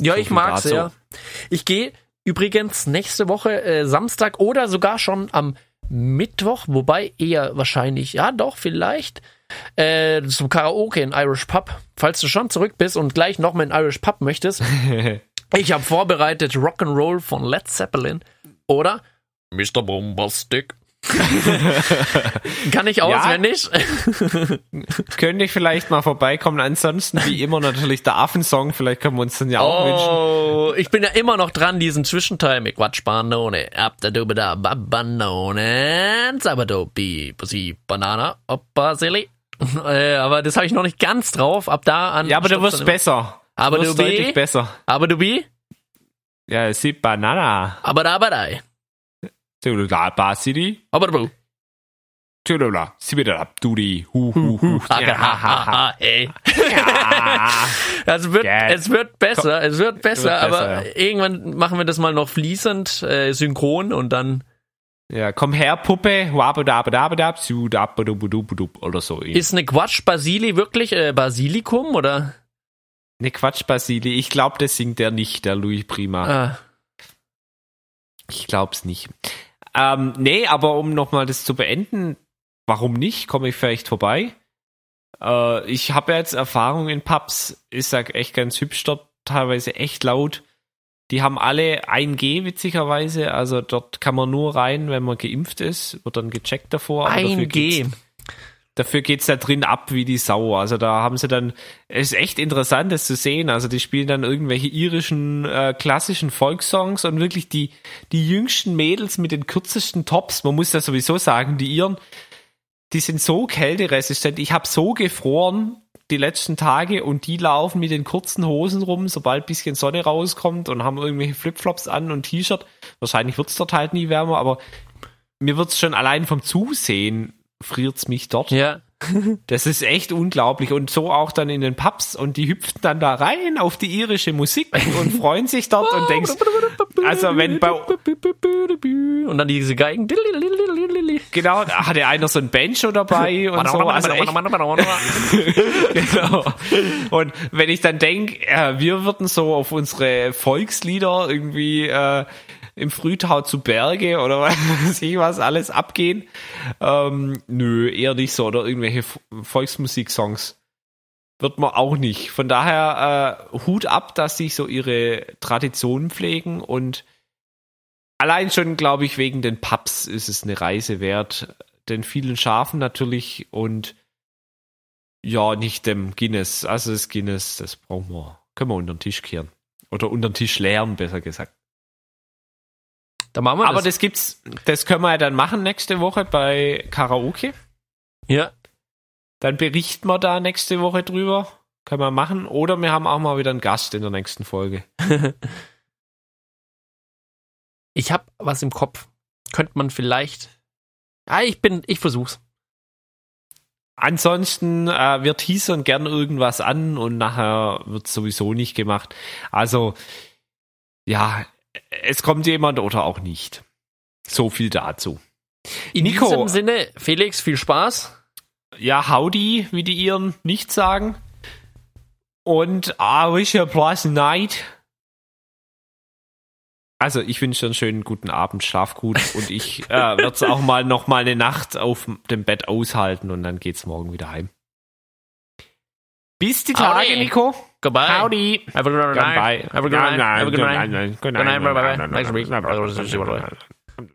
Ja, So ich mag's ja. Ich gehe übrigens nächste Woche äh, Samstag oder sogar schon am Mittwoch, wobei eher wahrscheinlich, ja doch, vielleicht, äh, zum Karaoke in Irish Pub. Falls du schon zurück bist und gleich noch mal in Irish Pub möchtest. ich habe vorbereitet Rock'n'Roll von Led Zeppelin oder Mr. Bombastic. Kann ich Ja. auswendig. Könnte ich vielleicht mal vorbeikommen. Ansonsten, wie immer, natürlich der Affensong. Vielleicht können wir uns den ja auch wünschen. Oh, ich bin ja immer noch dran, diesen Zwischenteil mit Quatschbanone, ab da du da Banane, Sabadobi, Pussy, Banana, Oppa, Silly. Äh, aber das habe ich noch nicht ganz drauf. Ab da an. Ja, aber du wirst besser. Aber du wirst du wie? deutlich besser. Aber du wie? Ja, sie Banana. Aber da, aber da. Tulula Basili. Aber du. Tulula. Sibida Dudi. Hu hu hu. Es wird, es wird besser, es wird besser, aber irgendwann machen wir das mal noch fließend, äh, synchron und dann Ja, komm her, Puppe. Wabadabadabadab, sudabadubudubudub oder so. ist eine Quatsch Basili wirklich äh, Basilikum oder? Ne Quatsch, Basili. Ich glaube, das singt der nicht, der Louis Prima. Ah, Ich glaub's nicht. Ähm, nee, aber um nochmal das zu beenden, warum nicht? Komme ich vielleicht vorbei? Äh, ich habe jetzt Erfahrung in Pubs, ist ja echt ganz hübsch dort, teilweise echt laut. Die haben alle 1G witzigerweise, also dort kann man nur rein, wenn man geimpft ist, wird dann gecheckt davor. aber dafür 1G. Dafür geht's da drin ab wie die Sau. Also da haben sie dann, es ist echt interessant, das zu sehen. Also die spielen dann irgendwelche irischen äh, klassischen Volkssongs und wirklich die, die jüngsten Mädels mit den kürzesten Tops. Man muss das sowieso sagen, die Iren, die sind so kälteresistent. Ich habe so gefroren die letzten Tage und die laufen mit den kurzen Hosen rum, sobald bisschen Sonne rauskommt und haben irgendwelche Flipflops an und T-Shirt. Wahrscheinlich wird's dort halt nie wärmer, aber mir wird's schon allein vom Zusehen friert's mich dort. Ja. Das ist echt unglaublich. Und so auch dann in den Pubs und die hüpfen dann da rein auf die irische Musik und freuen sich dort und denkst, also wenn bei, Und dann diese Geigen. genau, da hatte einer so ein Banjo dabei und so. Also genau. Und wenn ich dann denke, äh, wir würden so auf unsere Volkslieder irgendwie äh, im Frühtau zu Berge oder weiß ich was alles abgehen, ähm, nö, eher nicht so. Oder irgendwelche Volksmusiksongs. Wird man auch nicht. Von daher äh, Hut ab, dass sie so ihre Traditionen pflegen und allein schon, glaube ich, wegen den Pubs ist es eine Reise wert. Den vielen Schafen natürlich und ja, nicht dem Guinness. Also das Guinness, das brauchen wir, können wir unter den Tisch kehren. Oder unter den Tisch leeren, besser gesagt. Da machen wir Aber das. das gibt's, das können wir ja dann machen nächste Woche bei Karaoke. ja. Dann berichten wir da nächste Woche drüber. Können wir machen. Oder wir haben auch mal wieder einen Gast in der nächsten Folge. Ich habe was im Kopf. Könnte man vielleicht. Ah, ich bin, ich versuch's. Ansonsten, äh, wir teasern gern irgendwas an und nachher wird sowieso nicht gemacht. Also, ja, es kommt jemand oder auch nicht. So viel dazu. In Nico. diesem Sinne, Felix, viel Spaß. Ja, howdy, wie die Iren nicht sagen. Und I wish you a pleasant night. Also, ich wünsche dir einen schönen guten Abend, schlaf gut und ich äh, werde es auch mal noch mal eine Nacht auf dem Bett aushalten und dann geht's morgen wieder heim. Bis die Tage, Howdy. Nico. Goodbye. Howdy. Have a good night. Have a good night. Have a good night. Good Good night. Bye bye. night. Next week.